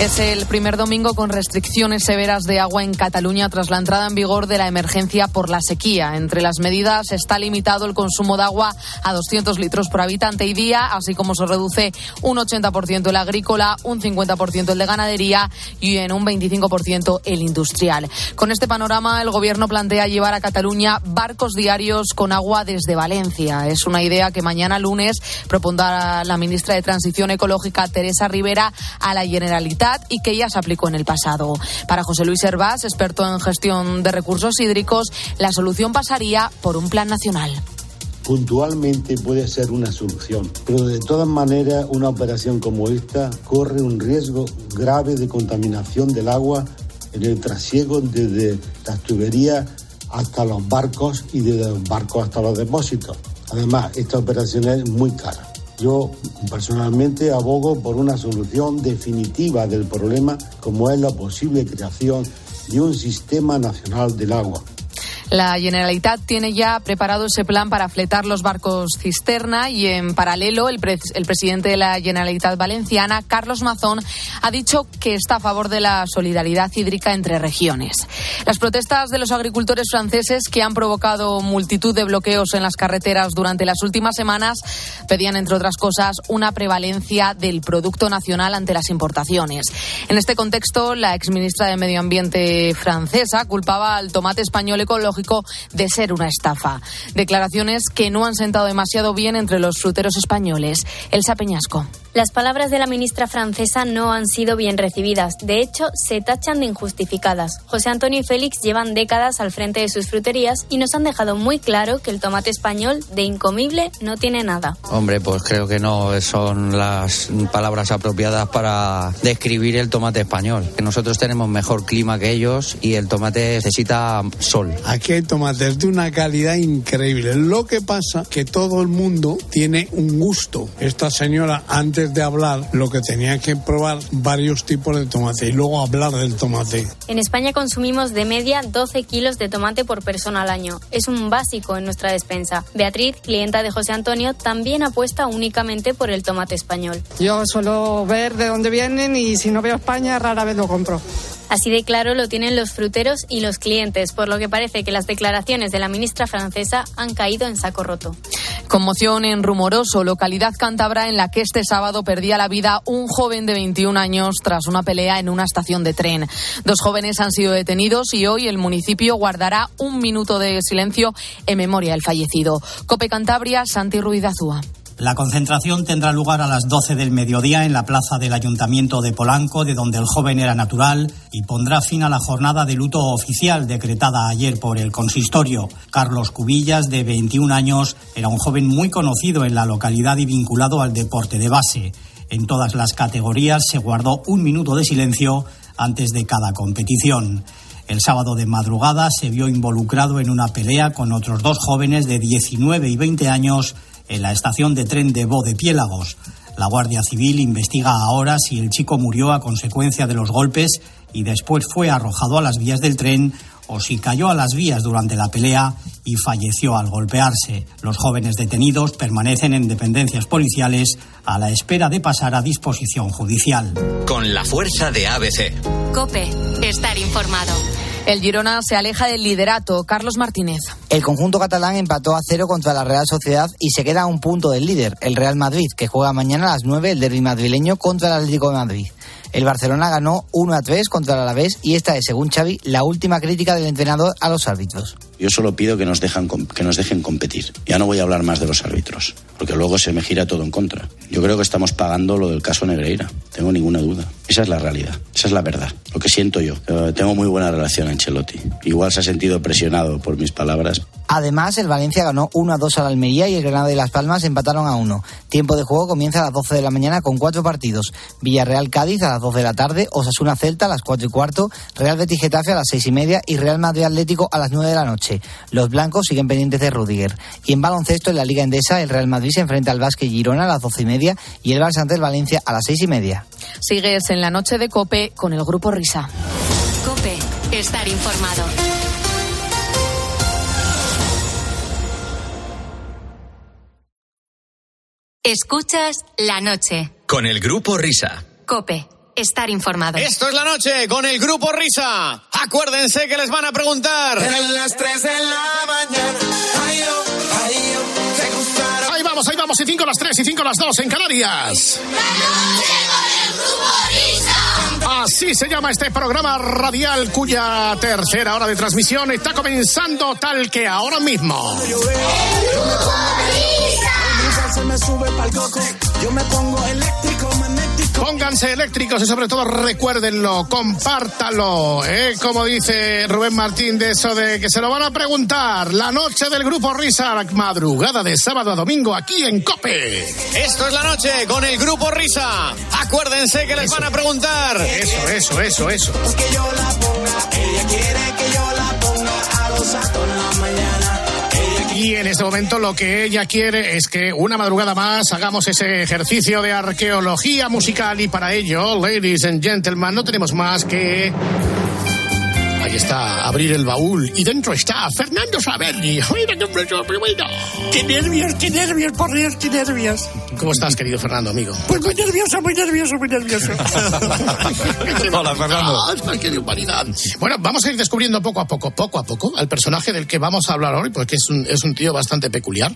Es el primer domingo con restricciones severas de agua en Cataluña tras la entrada en vigor de la emergencia por la sequía. Entre las medidas está limitado el consumo de agua a 200 litros por habitante y día, así como se reduce un 80% el agrícola, un 50% el de ganadería y en un 25% el industrial. Con este panorama, el Gobierno plantea llevar a Cataluña barcos diarios con agua desde Valencia. Es una idea que mañana lunes propondrá la ministra de Transición Ecológica, Teresa Rivera, a la Generalitat y que ya se aplicó en el pasado. Para José Luis Hervás, experto en gestión de recursos hídricos, la solución pasaría por un plan nacional puntualmente puede ser una solución, pero de todas maneras una operación como esta corre un riesgo grave de contaminación del agua en el trasiego desde las tuberías hasta los barcos y desde los barcos hasta los depósitos. Además, esta operación es muy cara. Yo personalmente abogo por una solución definitiva del problema como es la posible creación de un sistema nacional del agua. La Generalitat tiene ya preparado ese plan para fletar los barcos cisterna y en paralelo el, el, presidente de la Generalitat Valenciana, Carlos Mazón, ha dicho que está a favor de la solidaridad hídrica entre regiones. Las protestas de los agricultores franceses que han provocado multitud de bloqueos en las carreteras durante las últimas semanas pedían, entre otras cosas, una prevalencia del producto nacional ante las importaciones. En este contexto, la exministra de Medio Ambiente francesa culpaba al tomate español ecológico de ser una estafa. Declaraciones que no han sentado demasiado bien entre los fruteros españoles. Elsa Peñasco. Las palabras de la ministra francesa no han sido bien recibidas. De hecho, se tachan de injustificadas. José Antonio y Félix llevan décadas al frente de sus fruterías y nos han dejado muy claro que el tomate español de incomible no tiene nada. Hombre, pues creo que no son las palabras apropiadas para describir el tomate español. Nosotros tenemos mejor clima que ellos y el tomate necesita sol. Aquí hay tomates de una calidad increíble. Lo que pasa que todo el mundo tiene un gusto. Esta señora antes de hablar, lo que tenía que probar varios tipos de tomate y luego hablar del tomate. En España consumimos de media 12 kilos de tomate por persona al año. Es un básico en nuestra despensa. Beatriz, clienta de José Antonio, también apuesta únicamente por el tomate español. Yo suelo ver de dónde vienen y si no veo España rara vez lo compro. Así de claro lo tienen los fruteros y los clientes, por lo que parece que las declaraciones de la ministra francesa han caído en saco roto. Conmoción en Rumoroso, localidad cántabra en la que este sábado perdía la vida un joven de 21 años tras una pelea en una estación de tren. Dos jóvenes han sido detenidos y hoy el municipio guardará un minuto de silencio en memoria del fallecido. Cope Cantabria, Santi Ruiz Azúa. La concentración tendrá lugar a las 12 del mediodía en la plaza del Ayuntamiento de Polanco, de donde el joven era natural, y pondrá fin a la jornada de luto oficial decretada ayer por el consistorio. Carlos Cubillas, de 21 años, era un joven muy conocido en la localidad y vinculado al deporte de base. En todas las categorías se guardó un minuto de silencio antes de cada competición. El sábado de madrugada se vio involucrado en una pelea con otros dos jóvenes de 19 y 20 años en la estación de tren de Piélagos. La Guardia Civil investiga ahora si el chico murió a consecuencia de los golpes y después fue arrojado a las vías del tren o si cayó a las vías durante la pelea y falleció al golpearse. Los jóvenes detenidos permanecen en dependencias policiales a la espera de pasar a disposición judicial. Con la fuerza de ABC. Cope, estar informado. El Girona se aleja del liderato. Carlos Martínez. El conjunto catalán empató a cero contra la Real Sociedad y se queda a un punto del líder, el Real Madrid, que juega mañana a las 9 el derbi madrileño contra el Atlético de Madrid. El Barcelona ganó 1 a 3 contra el Alavés y esta es, según Xavi, la última crítica del entrenador a los árbitros. Yo solo pido que nos, dejan, que nos dejen competir. Ya no voy a hablar más de los árbitros, porque luego se me gira todo en contra. Yo creo que estamos pagando lo del caso Negreira, tengo ninguna duda. Esa es la realidad, esa es la verdad, lo que siento yo. Eh, tengo muy buena relación a Ancelotti. Igual se ha sentido presionado por mis palabras. Además, el Valencia ganó 1 a 2 al Almería y el Granada y Las Palmas empataron a 1. Tiempo de juego comienza a las 12 de la mañana con cuatro partidos. Villarreal Cádiz a las 12 de la tarde, Osasuna Celta a las 4 y cuarto, Real Betis Getafe a las 6 y media y Real Madrid Atlético a las 9 de la noche. Los blancos siguen pendientes de Rudiger. Y en baloncesto, en la Liga Endesa, el Real Madrid se enfrenta al Vázquez Girona a las doce y media y el Barça ante Valencia a las seis y media. Sigues en la noche de COPE con el Grupo Risa. COPE. Estar informado. Escuchas la noche. Con el Grupo Risa. COPE. Estar informado. Esto es la noche con el grupo Risa. Acuérdense que les van a preguntar. En las 3 de la mañana. Ay, oh, ay, oh, te gustará. Ahí vamos, ahí vamos. Y 5 las 3 y 5 las 2 en Canarias. Así se llama este programa radial cuya tercera hora de transmisión está comenzando tal que ahora mismo. Se me sube pa'l coco. Yo me pongo eléctrico, magnético. Pónganse eléctricos y sobre todo recuérdenlo, compártalo, ¿eh? como dice Rubén Martín de eso de que se lo van a preguntar. La noche del grupo Risa, madrugada de sábado a domingo aquí en Cope. Esto es la noche con el grupo Risa. Acuérdense que les van a preguntar. Eso, eso, eso, eso. Que yo la ponga. Ella quiere que yo la ponga a los Y en este momento lo que ella quiere es que una madrugada más hagamos ese ejercicio de arqueología musical. Y para ello, ladies and gentlemen, no tenemos más que... Ahí está, abrir el baúl y dentro está Fernando Saberni. Mira qué precioso, primero. Qué nervios, qué nervios, por Dios, qué nervios. ¿Cómo estás, querido Fernando, amigo? Pues muy nervioso, muy nervioso, muy nervioso. Hola, Fernando. ¡Qué humanidad! Bueno, vamos a ir descubriendo poco a poco, poco a poco, al personaje del que vamos a hablar hoy, porque es un, es un tío bastante peculiar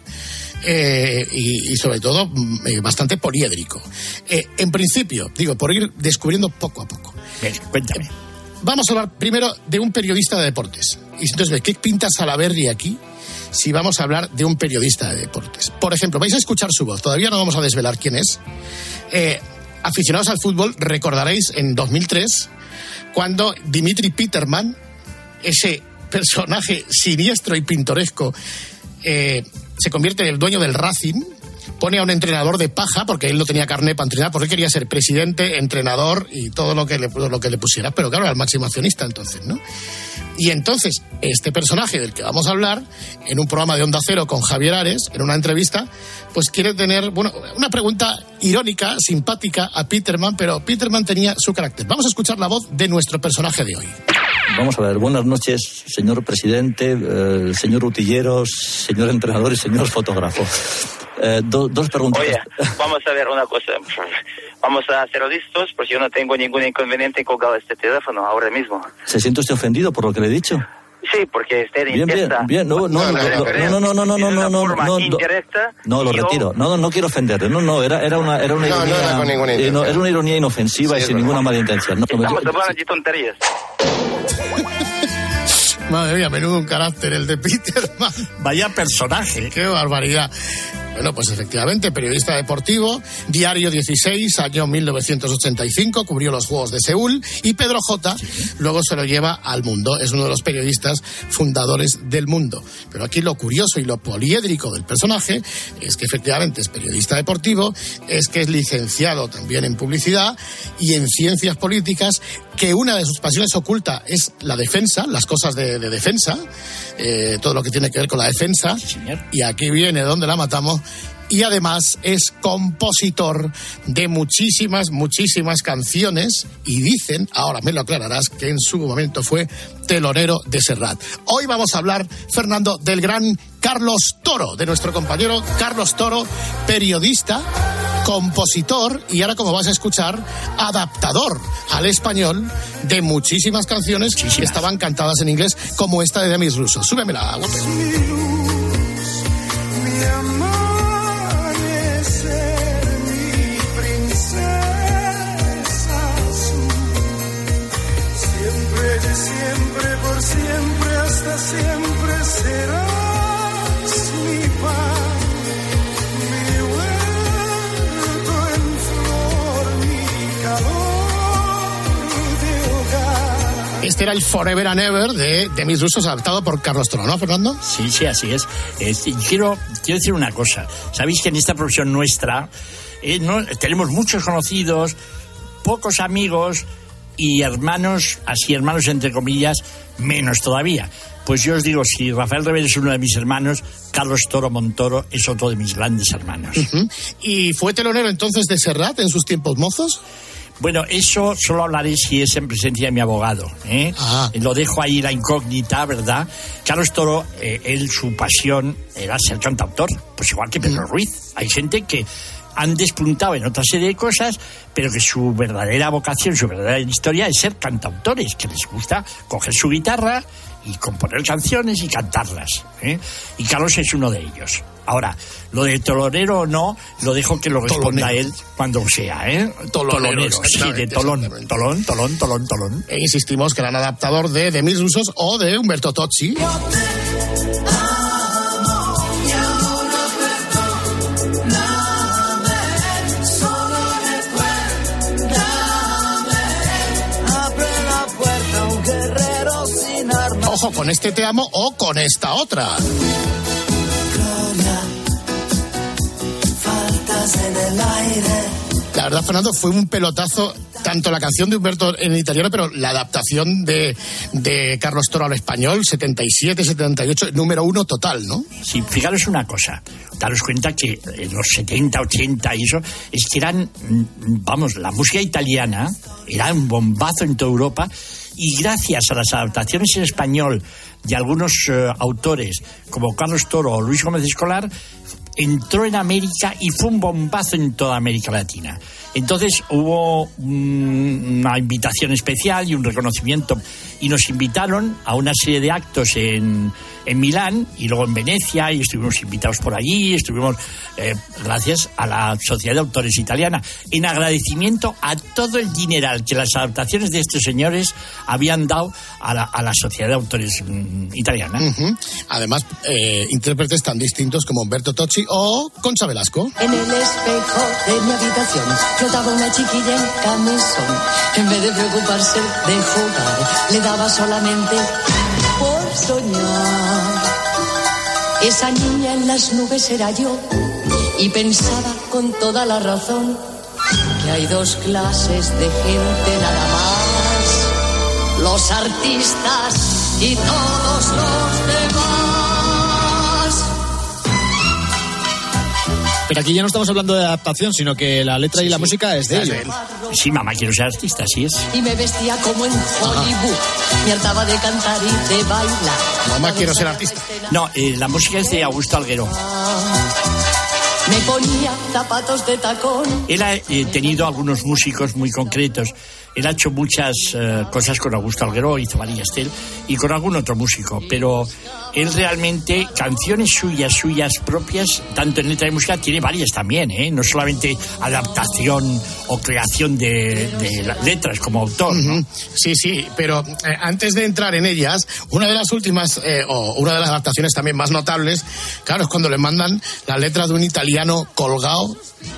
eh, y, y, sobre todo, mm, eh, bastante poliédrico. Eh, en principio, digo, por ir descubriendo poco a poco. Ven, cuéntame. Vamos a hablar primero de un periodista de deportes. Y entonces, ¿qué pinta Salaberry aquí? Si vamos a hablar de un periodista de deportes. Por ejemplo, vais a escuchar su voz. Todavía no vamos a desvelar quién es. Eh, aficionados al fútbol, recordaréis en 2003 cuando Dimitri Peterman, ese personaje siniestro y pintoresco, eh, se convierte en el dueño del Racing, pone a un entrenador de paja, porque él no tenía carnet para entrenar, porque quería ser presidente, entrenador y todo lo que le, lo que le pusiera, pero claro, era el máximo accionista entonces, ¿no? Y entonces, este personaje del que vamos a hablar, en un programa de Onda Cero con Javier Ares, en una entrevista, pues quiere tener, bueno, una pregunta irónica, simpática a Peterman, pero Peterman tenía su carácter. Vamos a escuchar la voz de nuestro personaje de hoy. Vamos a ver, buenas noches, señor presidente, eh, señor utilleros, señor entrenador y señor fotógrafo. Eh, do, dos preguntas. Oye, vamos a ver una cosa. Vamos a ser listos, porque yo no tengo ningún inconveniente en colgar este teléfono ahora mismo. ¿Se siente usted ofendido por lo que le he dicho? Sí, porque usted Bien, bien, bien, no, no, no, no, no, no, no, no, no, no, no, no, no, indirecta, no, lo retiro. No, no, no quiero ofenderle. No, no, era, era una, era una No, no ironía. era con ninguna eh, no, era una ironía inofensiva y sin ninguna mala intención. No, Estamos hablando de tonterías. Madre mía, menudo un carácter el de Peterman. Vaya personaje. Qué barbaridad. Bueno, pues efectivamente, periodista deportivo, Diario 16, año 1985, cubrió los Juegos de Seúl y Pedro J. luego se lo lleva al mundo. Es uno de los periodistas fundadores del mundo. Pero aquí lo curioso y lo poliédrico del personaje es que efectivamente es periodista deportivo, es que es licenciado también en publicidad y en ciencias políticas, que una de sus pasiones oculta es la defensa, las cosas de, de defensa, eh, todo lo que tiene que ver con la defensa. Y aquí viene donde la matamos. Y además es compositor de muchísimas, muchísimas canciones. Y dicen, ahora me lo aclararás, que en su momento fue telonero de Serrat. Hoy vamos a hablar, Fernando, del gran Carlos Toro, de nuestro compañero Carlos Toro, periodista, compositor y ahora, como vas a escuchar, adaptador al español de muchísimas canciones que estaban cantadas en inglés, como esta de Demis Russo. Súbemela, guapo. Mi amanecer, Este era el Forever and Ever de Demis Russo, adaptado por Carlos Toro, ¿no, Fernando? Sí, sí, así es. Quiero, quiero decir una cosa. Sabéis que en esta profesión nuestra eh, no- tenemos muchos conocidos, pocos amigos y hermanos, así hermanos entre comillas, menos todavía. Pues yo os digo, si Rafael Revell es uno de mis hermanos, Carlos Toro Montoro es otro de mis grandes hermanos. ¿Y fue telonero entonces de Serrat en sus tiempos mozos? Bueno, eso solo hablaré si es en presencia de mi abogado. ¿eh? Lo dejo ahí la incógnita, ¿verdad? Carlos Toro, eh, él, su pasión era ser cantautor, pues igual que Pedro Ruiz. Hay gente que, han despuntado en otra serie de cosas, pero que su verdadera vocación, su verdadera historia es ser cantautores, que les gusta coger su guitarra y componer canciones y cantarlas. ¿eh? Y Carlos es uno de ellos. Ahora, lo de tolonero o no, lo dejo que lo responda Tolonero. él cuando sea, ¿eh? Tolonero, sí, de exactamente, tolón, exactamente. tolón, tolón, tolón, tolón. E insistimos que eran adaptador de The Mil Usos o de Humberto Tocci. Ojo con este te amo o con esta otra. En el aire. La verdad, Fernando, fue un pelotazo tanto la canción de Humberto en italiano, pero la adaptación de, de Carlos Toro al español, 77, 78, número uno total, ¿no? Sí, fijaros una cosa, daros cuenta que en los 70, 80 y eso, es que eran, mm, vamos, la música italiana era un bombazo en toda Europa y gracias a las adaptaciones en español de algunos eh, autores como Carlos Toro o Luis Gómez Escolar, entró en América y fue un bombazo en toda América Latina. Entonces hubo una invitación especial y un reconocimiento y nos invitaron a una serie de actos en, en Milán y luego en Venecia y estuvimos invitados por allí, estuvimos eh, gracias a la Sociedad de Autores Italiana en agradecimiento a todo el dineral que las adaptaciones de estos señores habían dado a la, a la Sociedad de Autores mm, Italiana. Además, eh, intérpretes tan distintos como Humberto Tocci o Concha Velasco. En el espejo de mi habitación flotaba una chiquilla en camisón. En vez de preocuparse de jugar, le daba solamente por soñar. Esa niña en las nubes era yo y pensaba con toda la razón que hay dos clases de gente nada más. Los artistas y todos los demás. Pero aquí ya no estamos hablando de adaptación, sino que la letra y la música es de ellos. Sí, mamá, quiero ser artista, así es. y me vestía como en Hollywood. Me hartaba de cantar y de bailar. Mamá, quiero ser artista. No, eh, la música es de Augusto Alguero. Me ponía zapatos de tacón. Él ha eh, tenido algunos músicos muy concretos. Él ha hecho muchas eh, cosas con Augusto Alguero, hizo María Estel y con algún otro músico. Pero él realmente, canciones suyas, suyas propias, tanto en letra y música, tiene varias también, ¿eh? No solamente adaptación o creación de, de las letras como autor. Sí, sí, pero eh, antes de entrar en ellas, una de las últimas, eh, o una de las adaptaciones también más notables, claro, es cuando le mandan la letra de un italiano colgado,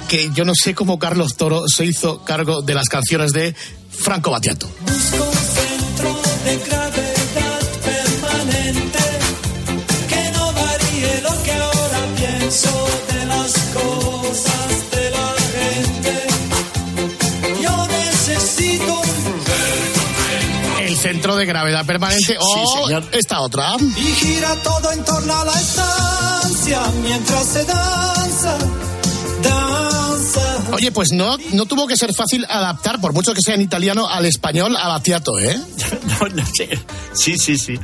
que yo no sé cómo Carlos Toro se hizo cargo de las canciones de Franco Battiato. Busco un centro de gravedad permanente que no varíe lo que ahora pienso de las cosas de la gente. Yo necesito El centro de gravedad permanente, o esta otra. y gira todo en torno a la estancia mientras se danza, danza. Oye, pues no, no tuvo que ser fácil adaptar, por mucho que sea en italiano, al español a Battiato, ¿eh? No, no sé. Sí, sí, sí.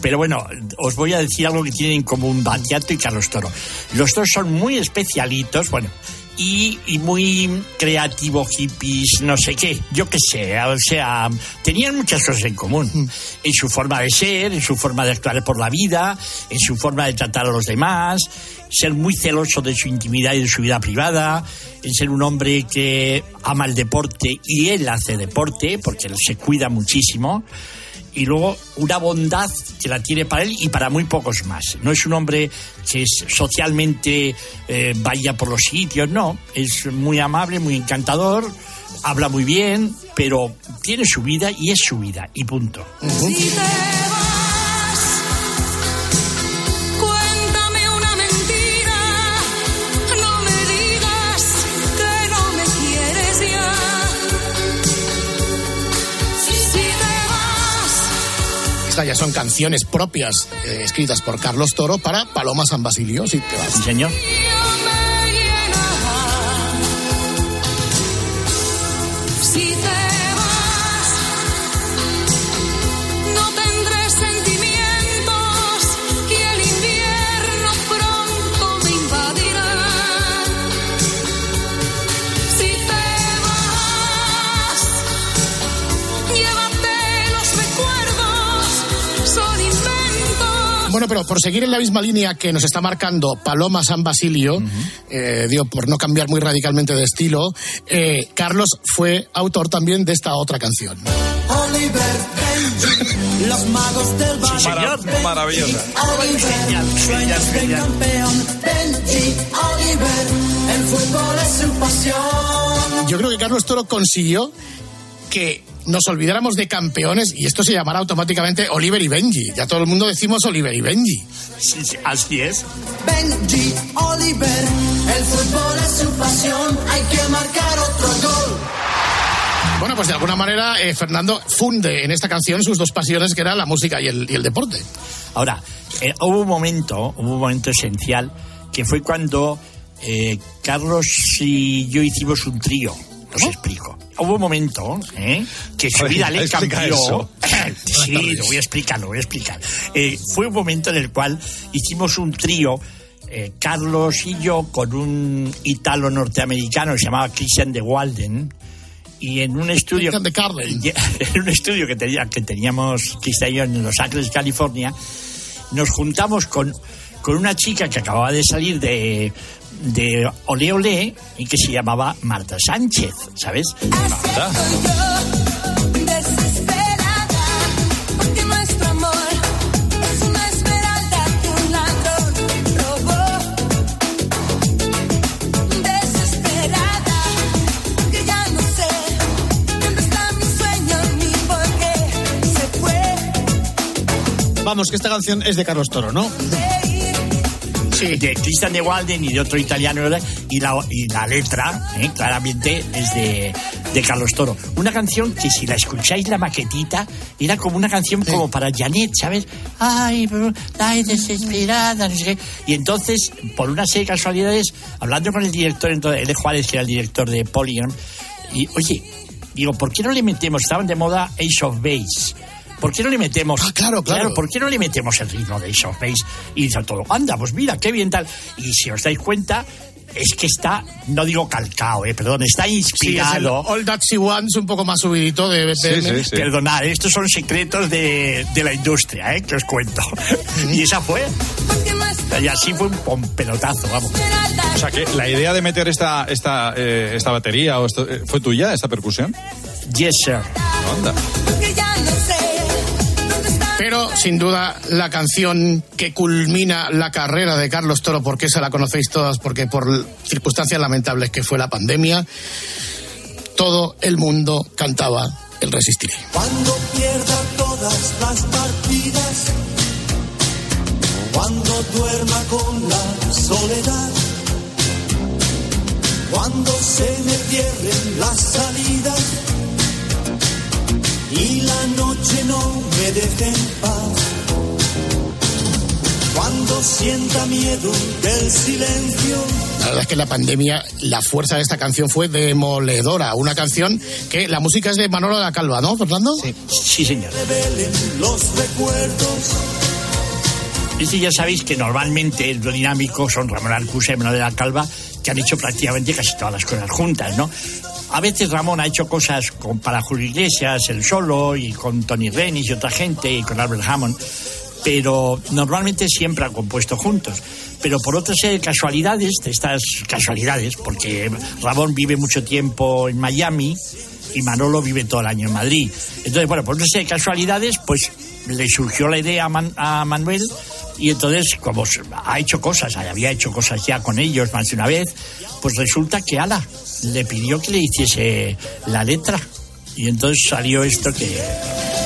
Pero bueno, os voy a decir algo que tienen en común Battiato y Carlos Toro. Los dos son muy especialitos, bueno, y, y muy creativo, hippies, no sé qué, yo qué sé, o sea, tenían muchas cosas en común. En su forma de ser, en su forma de actuar por la vida, en su forma de tratar a los demás, ser muy celoso de su intimidad y de su vida privada, en ser un hombre que ama el deporte y él hace deporte, porque él se cuida muchísimo y luego una bondad que la tiene para él y para muy pocos más. No es un hombre que es socialmente eh, vaya por los sitios, no. Es muy amable, muy encantador, habla muy bien, pero tiene su vida y es su vida, y punto. Ya son canciones propias eh, escritas por Carlos Toro para Paloma San Basilio, si te vas. Señor. Bueno, pero por seguir en la misma línea que nos está marcando Paloma San Basilio, eh, digo, por no cambiar muy radicalmente de estilo, eh, Carlos fue autor también de esta otra canción. Oliver, Benji, los magos del barrio. Benji, maravillosa. Oliver, sueñas de campeón. Benji, Oliver, el fútbol es su pasión. Yo creo que Carlos Toro consiguió que nos olvidáramos de campeones y esto se llamará automáticamente Oliver y Benji. Ya todo el mundo decimos Oliver y Benji. Sí, sí, así es. Benji, Oliver, el fútbol es su pasión. Hay que marcar otro gol. Bueno, pues de alguna manera eh, Fernando funde en esta canción sus dos pasiones que eran la música y el, y el deporte. Ahora, eh, hubo un momento, hubo un momento esencial que fue cuando eh, Carlos y yo hicimos un trío. Os explico. Hubo un momento ¿eh? que su vida le cambió. sí, lo voy a explicar, lo voy a explicar. Eh, fue un momento en el cual hicimos un trío. eh, Carlos y yo con un italo norteamericano que se llamaba Christian de Walden y en un estudio en un estudio que, tenía, que teníamos Christian y yo en Los Ángeles, California, nos juntamos con, con una chica que acababa de salir de, de Ole Ole y que se llamaba Marta Sánchez, ¿sabes? Desesperada, porque nuestro amor es una esmeralda que un ladrón robó. Desesperada, porque ya no sé dónde está mi sueño ni por qué se fue. Vamos, que esta canción es de Carlos Toro, ¿no? Sí. De Christian de Walden y de otro italiano. Y la, y la letra, ¿eh? claramente, es de, de Carlos Toro. Una canción que si la escucháis la maquetita, era como una canción como para Janet, ¿sabes? Ay, ay, desesperada, no sé qué. Y entonces, por una serie de casualidades, hablando con el director, entonces, L. Juárez, que era el director de Polygon, y oye, digo, ¿por qué no le metemos? Estaban de moda Ace of Base. ¿Por qué no le metemos? Ah, claro, claro. ¿por qué no le metemos el ritmo de Ace of Base? Y dice todo, anda, pues mira, qué bien tal. Y si os dais cuenta, es que está, no digo calcao, eh, perdón, está Sí, es el inspirado. All That She Wants un poco más subidito de BPM. Perdonad, estos son secretos de, de la industria, ¿eh? que os cuento. y esa fue. Y así fue un, pelotazo, vamos. O sea que la idea de meter esta, esta, eh, esta batería o esto, eh, fue tuya, esta percusión. Yes, sir. Anda. Pero sin duda la canción que culmina la carrera de Carlos Toro, porque esa la conocéis todas, porque por circunstancias lamentables que fue la pandemia, todo el mundo cantaba el Resistiré. Cuando pierda todas las partidas, cuando duerma con la soledad, cuando se me cierren las salidas y la noche no me deje en paz, cuando sienta miedo del silencio. La verdad es que la pandemia, la fuerza de esta canción fue demoledora. Una canción que la música es de Manolo de la Calva, ¿no, Fernando? Sí, sí señor. Revelen los recuerdos. Es decir, ya sabéis que normalmente lo dinámico son Ramón Alcusa y Manuel de la Calva, que han hecho prácticamente casi todas las cosas juntas, ¿no? A veces Ramón ha hecho cosas con, para Julio Iglesias, él solo, y con Tony Renis y otra gente, y con Albert Hammond, pero normalmente siempre han compuesto juntos. Pero por otra serie de casualidades, de estas casualidades, porque Ramón vive mucho tiempo en Miami y Manolo vive todo el año en Madrid. Entonces, bueno, por otra serie de casualidades, pues le surgió la idea a, Man- a Manuel y entonces, como ha hecho cosas, había hecho cosas ya con ellos más de una vez, pues resulta que Ala le pidió que le hiciese la letra. Y entonces salió esto que...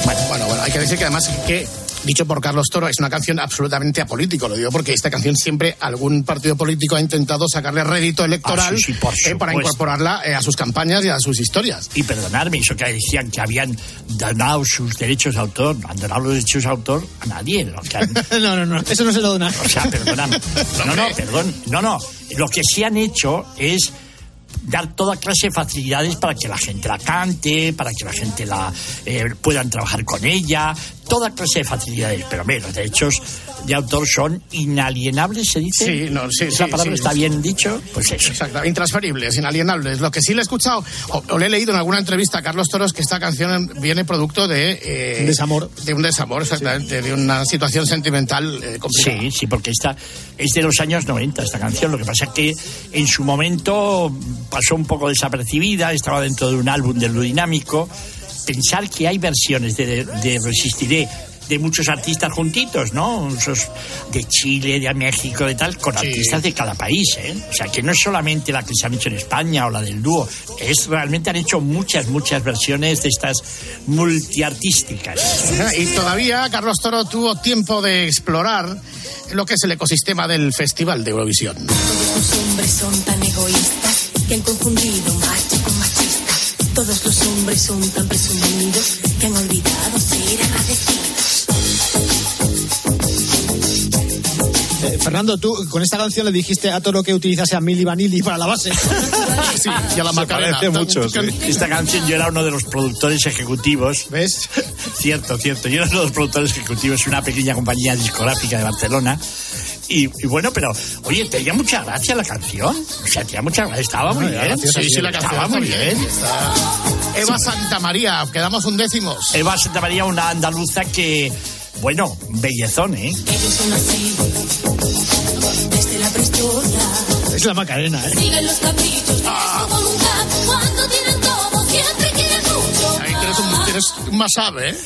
Bueno, bueno, bueno, hay que decir que además que, dicho por Carlos Toro, es una canción absolutamente apolítico. Lo digo porque esta canción siempre algún partido político ha intentado sacarle rédito electoral Ah, sí, sí, por eh, para incorporarla eh, a sus campañas y a sus historias. Y perdonadme, eso que decían que habían donado sus derechos de autor, no han donado los derechos de autor a nadie. Han- no, no, no, eso no se lo dona. O sea, perdóname. No, no, perdón. No, no. Lo que sí han hecho es dar toda clase de facilidades para que la gente la cante, para que la gente la eh, puedan trabajar con ella. Toda clase de facilidades, pero hombre, los derechos de autor son inalienables, se dice. Sí, no, sí, ¿Esa sí, palabra sí. está bien dicho? Pues eso. Exacto, intransferibles, inalienables. Lo que sí le he escuchado, o, o le he leído en alguna entrevista a Carlos Toros, que esta canción viene producto de... eh, Un desamor. De un desamor, exactamente, de una situación sentimental eh, complicada. Sí, sí, porque esta es de los años 90 esta canción. Lo que pasa es que en su momento pasó un poco desapercibida, estaba dentro de un álbum del Dinámico. Pensar que hay versiones de, de Resistiré de muchos artistas juntitos, ¿no? Esos de Chile, de México, de tal, con artistas de cada país, ¿eh? O sea, que no es solamente la que se han hecho en España o la del dúo, es realmente han hecho muchas, muchas versiones de estas multiartísticas. Y todavía Carlos Toro tuvo tiempo de explorar lo que es el ecosistema del Festival de Eurovisión. Todos los hombres son tan egoístas que han confundido macho. Todos los hombres son tan presumidos que han olvidado ser agradecidos. Eh, Fernando, tú con esta canción le dijiste a Toro que utilizase a Milli Vanilli para la base. sí, y a la Macarena. parece mucho, Esta canción yo era uno de los productores ejecutivos. ¿Ves? Cierto, cierto. Yo era uno de los productores ejecutivos de una pequeña compañía discográfica de Barcelona. Y, y bueno, pero, oye, tenía mucha gracia la canción. O sea, tenía mucha gracia. Estaba muy bien. sí, sí, la canción Estaba muy bien. bien. Eva Santa María, quedamos undécimos. Eva Santa María, una andaluza que, bueno, bellezón, ¿eh? Ellos son así desde la prehistoria. Es la Macarena, ¿eh? Siguen los caprichos de Ah. su voluntad. Cuando tienen todo, siempre quieren mucho. Ahí tienes un, tienes un más ave, ¿eh?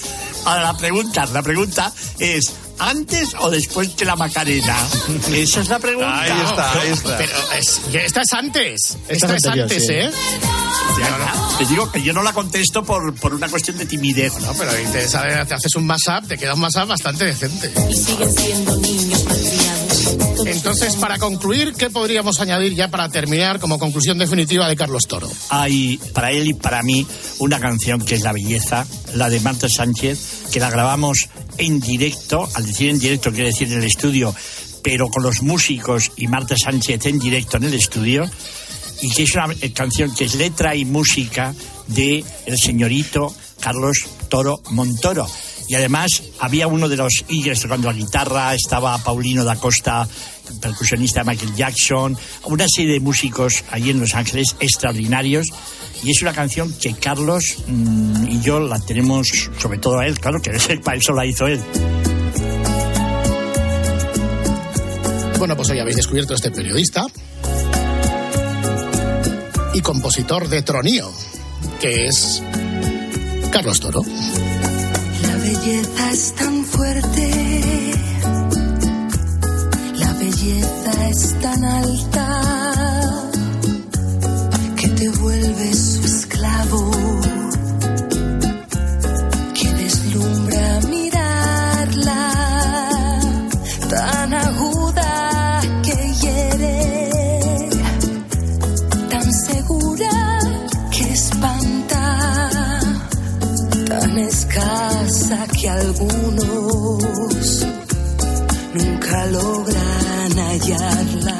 Ahora la pregunta, la pregunta es ¿antes o después de la Macarena? Esa es la pregunta. Ahí está, ahí está. Pero es, esta es antes. Esta Esta, es anterior, antes, sí. ¿eh? Ya. Te digo que yo no la contesto por, por una cuestión de timidez. No, pero te, te haces un mashup, te queda un mashup bastante decente. Y siguen siendo niños malcriados. Entonces, para concluir, ¿qué podríamos añadir ya para terminar como conclusión definitiva de Carlos Toro? Hay para él y para mí una canción que es La Belleza, la de Marta Sánchez, que la grabamos en directo, al decir en directo quiere decir en el estudio, pero con los músicos y Marta Sánchez en directo en el estudio, y que es una eh, canción que es letra y música de el señorito Carlos Toro Montoro. Y además había uno de los Eagles tocando la guitarra, estaba Paulino da Costa, percusionista de Michael Jackson, una serie de músicos allí en Los Ángeles extraordinarios. Y es una canción que Carlos mm, y yo la tenemos, sobre todo a él, claro, que para eso la hizo él. Bueno, pues hoy habéis descubierto a este periodista y compositor de Tronío, que es Carlos Toro. Belleza es tan fuerte, la belleza es tan alta,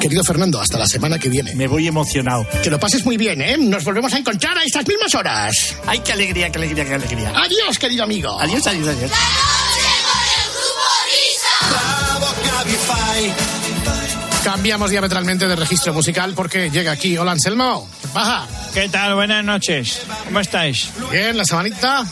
Querido Fernando, hasta la semana que viene. Me voy emocionado. Que lo pases muy bien, ¿eh? Nos volvemos a encontrar a estas mismas horas. ¡Ay, qué alegría, qué alegría, qué alegría! Adiós, querido amigo. Adiós, adiós, adiós. Cambiamos diametralmente de registro musical porque llega aquí. Hola, Anselmo. ¿Qué pasa? ¿Qué tal? Buenas noches. ¿Cómo estáis? Bien, la semanita.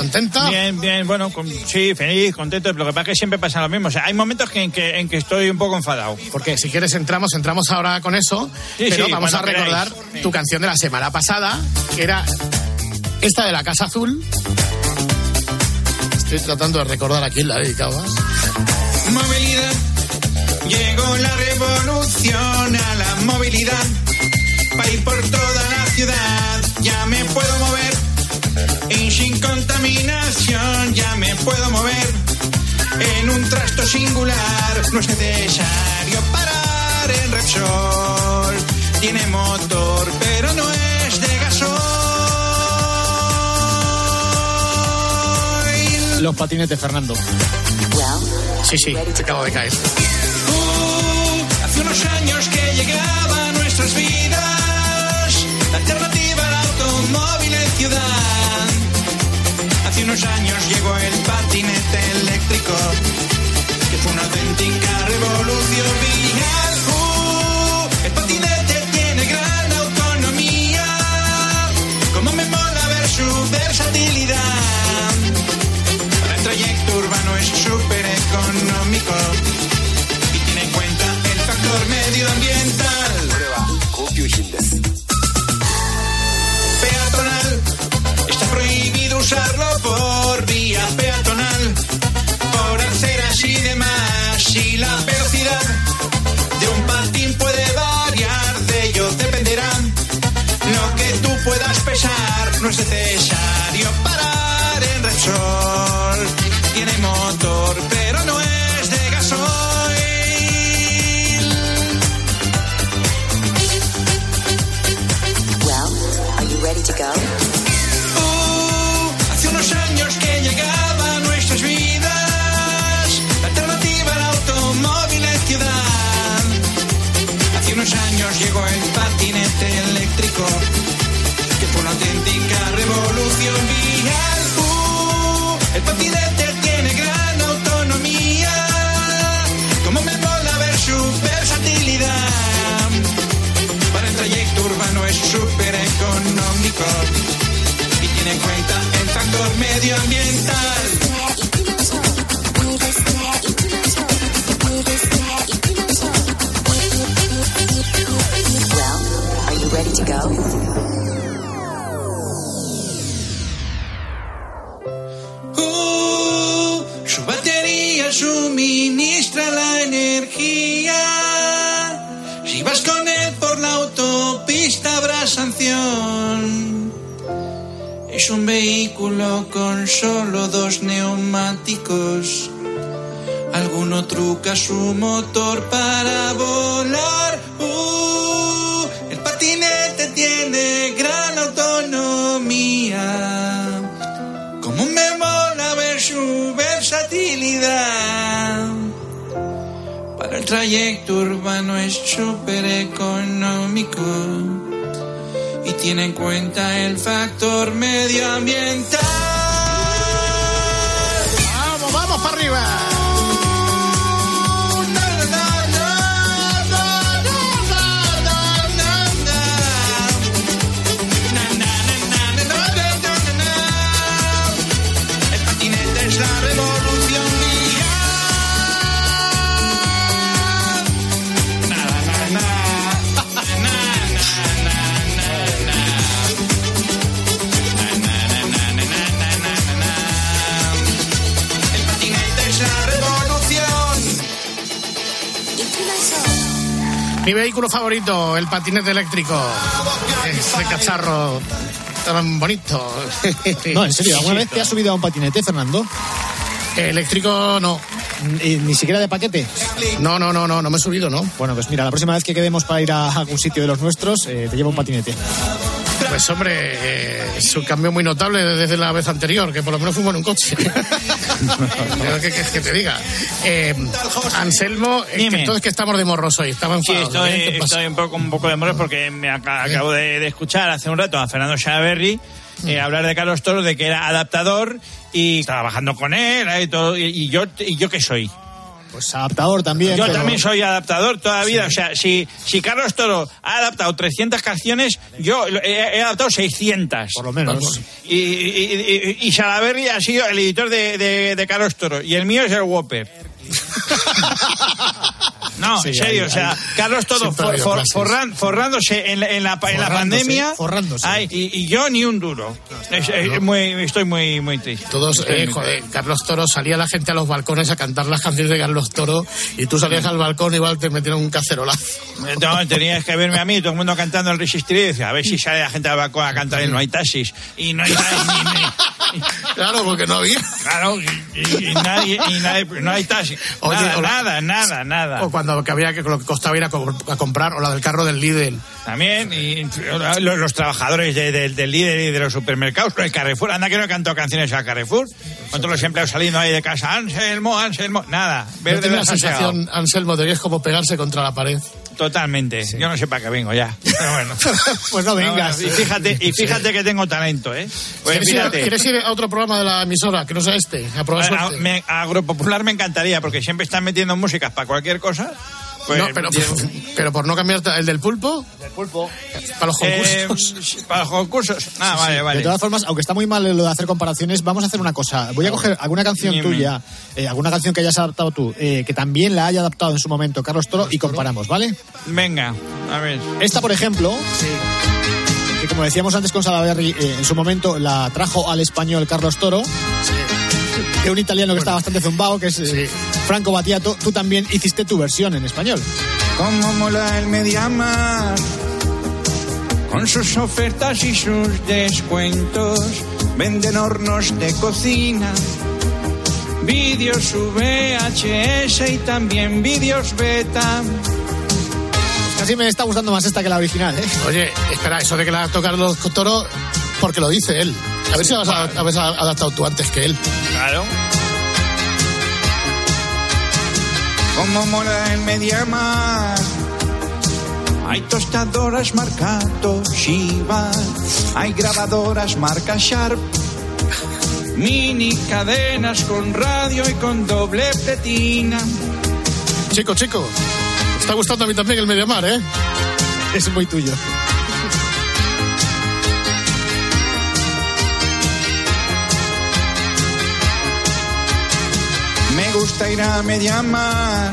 ¿Contenta? Bien, bien. Bueno, con- sí, feliz, contento. Lo que pasa es que siempre pasa lo mismo. O sea, hay momentos que, en, que, en que estoy un poco enfadado. Porque si quieres entramos, entramos ahora con eso. Sí, pero sí, vamos a recordar queráis. tu canción de la semana pasada, que era esta de la Casa Azul. Estoy tratando de recordar a quién la dedicabas. Movilidad. Llegó la revolución a la movilidad. Para ir por toda la ciudad ya me puedo mover. Sin contaminación ya me puedo mover. En un trasto singular no es necesario parar en Repsol. Tiene motor pero no es de gasoil. Los patines de Fernando. Sí, sí, se acabo de caer. Uh, hace unos años que llegaba a nuestras vidas la alternativa al automóvil en ciudad. Hace unos años llegó el patinete eléctrico, que fue una auténtica revolución vial. El patinete tiene gran autonomía, como me mola ver su versatilidad. Para el trayecto urbano es súper económico y tiene en cuenta el factor medioambiental. Usarlo por vía peatonal, por aceras y demás. Y la velocidad de un patín puede variar, de ello dependerá lo que tú puedas pesar. No es necesario medioambiental. Alguno truca su motor para volar. Uh, el patinete tiene gran autonomía. Como me mola ver su versatilidad. Para el trayecto urbano es súper económico y tiene en cuenta el factor medioambiental. Arriba! Mi vehículo favorito, el patinete eléctrico. Ese cacharro tan bonito. No, en serio, ¿alguna vez te has subido a un patinete, Fernando? Eléctrico no. ¿Y ¿Ni siquiera de paquete? No, no, no, no, no me he subido, ¿no? Bueno, pues mira, la próxima vez que quedemos para ir a algún sitio de los nuestros, eh, te llevo un patinete. Pues hombre, eh, es un cambio muy notable desde la vez anterior, que por lo menos fuimos en un coche. ¿Qué quieres que te diga? Eh, Anselmo, eh, que entonces que estamos de morros hoy, estaba Sí, enfadado. estoy, ¿eh? Estoy un poco, un poco de morro porque me aca- acabo de, de escuchar hace un rato a Fernando Chaverri eh, hablar de Carlos Toro, de que era adaptador y trabajando con él eh, y, todo, y, y yo, ¿y yo qué soy? Pues adaptador también. Yo pero- también soy adaptador toda la vida. O sea, si, si Carlos Toro ha adaptado 300 canciones, yo he, he adaptado 600. Por lo menos. Y, y, y, y Salaberry ha sido el editor de, de, de Carlos Toro. Y el mío es el Whopper. No, Sí, en serio, hay- o sea, hay- Carlos ha for- forran- forrándose en la, en la, en la Forrándose, pandemia. forrándose. Ay, y, y yo ni un duro. Es- es muy, estoy muy, muy triste. Todos, eh, joder, Carlos Toro, salía la gente a los balcones a cantar las canciones de Carlos Toro y tú salías al balcón igual te metieron un cacerolazo. No, tenías que verme a mí, todo el mundo cantando el Resistiré. y decía, a ver si sale la gente al balcón a cantar el No hay taxis. Y no hay taxis. Claro, porque no había. claro, y, y- y nadie, y nadie- no hay taxis. Oye, nada, o la- nada, nada, nada. O cuando que había que lo que costaba ir a, co- a comprar, o la del carro del Lidl. También, y los, los trabajadores de- de- del líder y de los supermercados, el Carrefour, anda que no cantado canciones al Carrefour. Con todos los empleados saliendo ahí de casa, Anselmo, Anselmo, nada. ¿No Verde tiene la desaseado. sensación, Anselmo, de que es como pegarse contra la pared? Totalmente. Yo no sé para qué vengo ya. Pero bueno. pues no vengas. Bueno, y fíjate, y fíjate que tengo talento, ¿eh? Pues ¿Quieres, ir, fíjate. quieres ir a otro programa de la emisora que no sea este? A probar A- a- suerte. me- agropopular me encantaría porque siempre están metiendo músicas para cualquier cosa. Pues, no, pero, pero por no cambiar el del pulpo. Del pulpo. Para los concursos. Eh, sí, para los concursos. Ah, Sí, vale, sí. vale. De todas formas, aunque está muy mal lo de hacer comparaciones, vamos a hacer una cosa. Voy a coger alguna canción Dime. tuya, eh, alguna canción que hayas adaptado tú, eh, que también la haya adaptado en su momento Carlos Toro, y comparamos, ¿vale? Venga, a ver. Esta, por ejemplo, que como decíamos antes con Salaberry, eh, en su momento la trajo al español Carlos Toro, de un italiano que está bastante zumbado, que es eh, Franco Battiato. Tú también hiciste tu versión en español. Cómo mola el Mediamar con sus ofertas y sus descuentos. Venden hornos de cocina, vídeos VHS y también vídeos beta. Casi me está gustando más esta que la original, ¿eh? Oye, espera, eso de que la tocar los Toro, porque lo dice él. A ver si si has adaptado tú antes que él. Claro. Cómo mola el Mediamar. Hay tostadoras marca Toshiba, hay grabadoras marca Sharp, mini cadenas con radio y con doble pletina. Chico, chico, está gustando a mí también el Mediamar, ¿eh? Es muy tuyo. Gusta ir a Mediamar.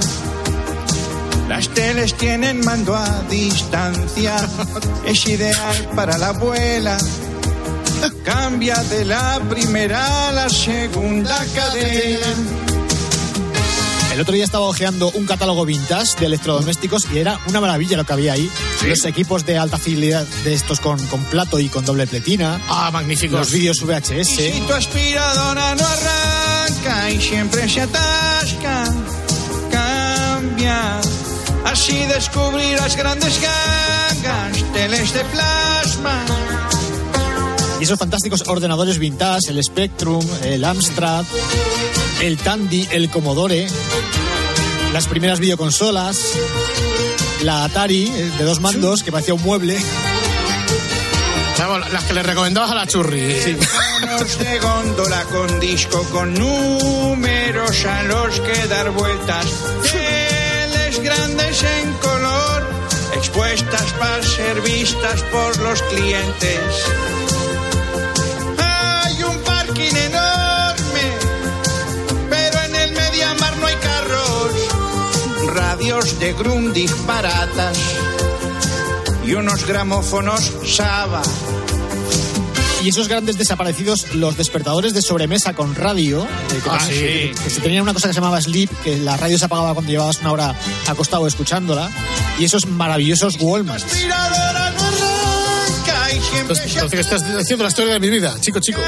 Las teles tienen mando a distancia. Es ideal para la abuela. Cambia de la primera a la segunda cadena. El otro día estaba hojeando un catálogo vintage de electrodomésticos y era una maravilla lo que había ahí. Los equipos de alta fidelidad de estos con, con plato y con doble pletina. Ah, magníficos. Los vídeos Y VHS. si tu aspiradora no arranca y siempre se atasca, cambia. Así descubrirás grandes gangas, teles de plasma. Y esos fantásticos ordenadores vintage, el Spectrum, el Amstrad, el Tandy, el Commodore, las primeras videoconsolas, la Atari eh, de dos mandos que parecía un mueble. Las que le recomendabas a la churri. Monos de góndola con disco con números a los que dar vueltas. Teles grandes en color, expuestas para ser vistas por los clientes. Hay un parking enorme, pero en el Mediamar no hay carros. Radios de Grundig baratas y unos gramófonos Saba. Y esos grandes desaparecidos, los despertadores de sobremesa con radio, eh, que, Ah, sí. que- que se tenían una cosa que se llamaba sleep, que la radio se apagaba cuando llevabas una hora acostado escuchándola, y esos maravillosos Walmart. Entonces, estás haciendo la historia de mi vida, chico, chico.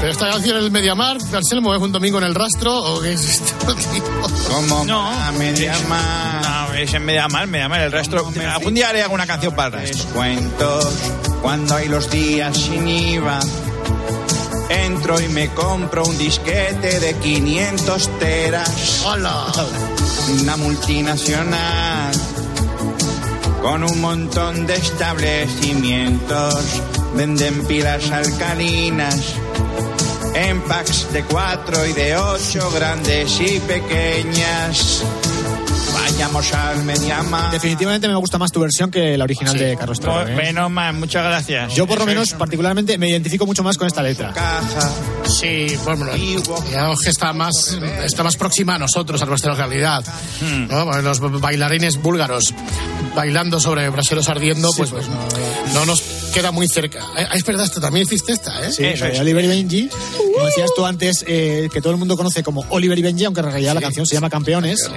Pero esta canción en el Mediamar, Anselmo, ¿es un domingo en el rastro o qué es esto, tío? Como No, Mediamar. No, es en Mediamar, Mediamar, el resto. Algún día haré alguna canción para el resto. Descuentos cuando hay los días sin IVA. Entro y me compro un disquete de 500 teras. ¡Hola! Una multinacional con un montón de establecimientos. Venden pilas alcalinas en packs de cuatro y de ocho, grandes y pequeñas. Vayamos al Mediamar. Definitivamente me gusta más tu versión que la original de Carlos Toro. ¿eh? Menos mal, muchas gracias. Yo por lo menos particularmente me identifico mucho más con esta letra. Sí, bueno, digamos que está más, está más próxima a nosotros, a nuestra realidad. Hmm. Los bailarines búlgaros bailando sobre braseros ardiendo, pues, pues no, no nos queda muy cerca. Eh, Es verdad, esto también hiciste esta, ¿eh? Sí, de Oliver y Benji. Como decías tú antes, eh, que todo el mundo conoce como Oliver y Benji, aunque en realidad la canción se llama Campeones.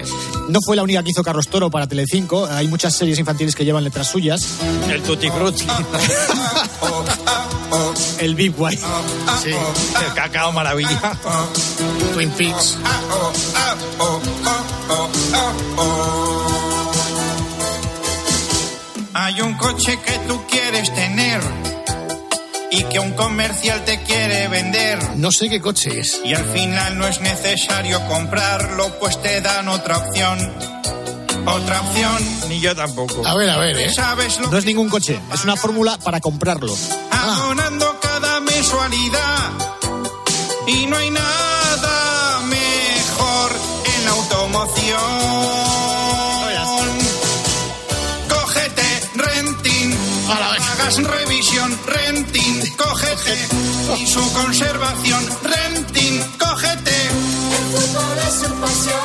No fue la única que hizo Carlos Toro para Telecinco. Hay muchas series infantiles que llevan letras suyas. El Tutti Frutti. El Big White. Sí. El cacao maravilla. Twin Peaks. Hay un coche que tú y que un comercial te quiere vender. No sé qué coche es. Y al final no es necesario comprarlo, pues te dan otra opción. Otra opción. Ni yo tampoco. A ver, a ver, ¿eh? ¿Sabes lo No es ningún coche, es una fórmula para comprarlo. abonando cada mensualidad. Y no hay nada mejor en la automoción. Revisión renting, cógete y su conservación renting, cógete. El fútbol es su pasión.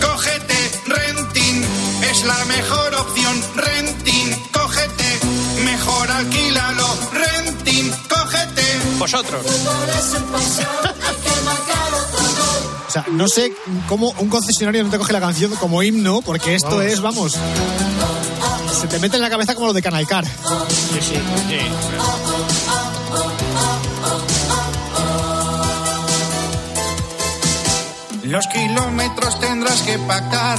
Cógete renting, es la mejor opción renting, cógete, mejor alquílalo renting, cógete. Vosotros. El fútbol es su pasión. Hay que marcar otro gol. O sea, no sé cómo un concesionario no te coge la canción como himno, porque esto Vamos. es, vamos, se te mete en la cabeza como lo de Canalcar. Sí, sí, sí. Los kilómetros tendrás que pactar.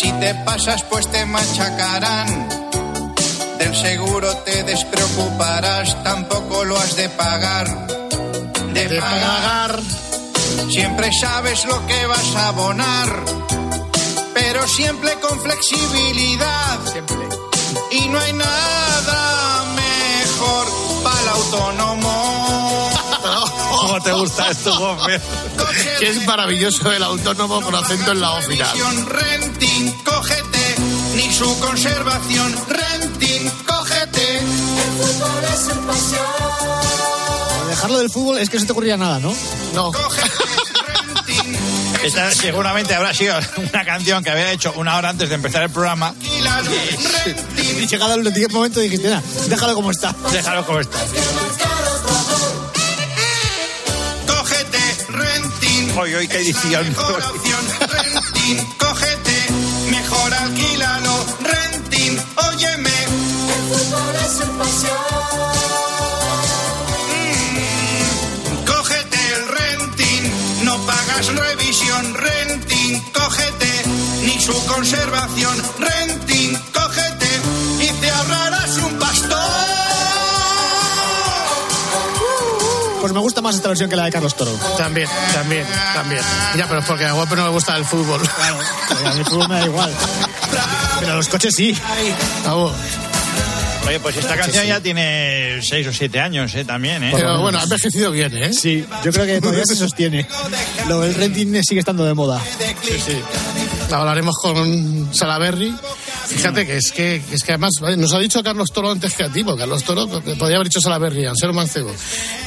Si te pasas, pues te machacarán. Del seguro te despreocuparás, tampoco lo has de pagar. De, De pagar. pagar. Siempre sabes lo que vas a abonar, pero siempre con flexibilidad. Y no hay nada mejor para el autónomo. ¿Cómo te gusta esto, Gómez? Que es maravilloso el autónomo con acento en la O final. Renting, cógete, ni su conservación, renting, cógete. El fútbol es su pasión. Dejarlo del fútbol es que no se te ocurría nada, ¿no? No. Esta seguramente habrá sido una canción que había hecho una hora antes de empezar el programa. Y llegado último momento dijiste, "Nada, déjalo como está. Déjalo como está. Hoy, hoy, qué edición. Cógete, mejor alquílalo, no pagas revisión, renting, cógete, ni su conservación, renting, cógete, y te ahorrarás un pastón. Pues me gusta más esta versión que la de Carlos Toro. También, también, también. Ya, pero es porque a Guapo no le gusta el fútbol. Claro, a mi fútbol me da igual. Pero a los coches sí. Vamos. Oye, pues esta canción ya tiene 6 o 7 años, ¿eh? También, ¿eh? Pero bueno, ha envejecido bien, ¿eh? Sí, yo creo que todavía se sostiene. Lo del renting sigue estando de moda. Sí, sí. Hablaremos con Salaberry. Fíjate que es que, es que además nos ha dicho Carlos Toro antes que a ti, porque Carlos Toro podría haber dicho Salaberry, al ser mancebo.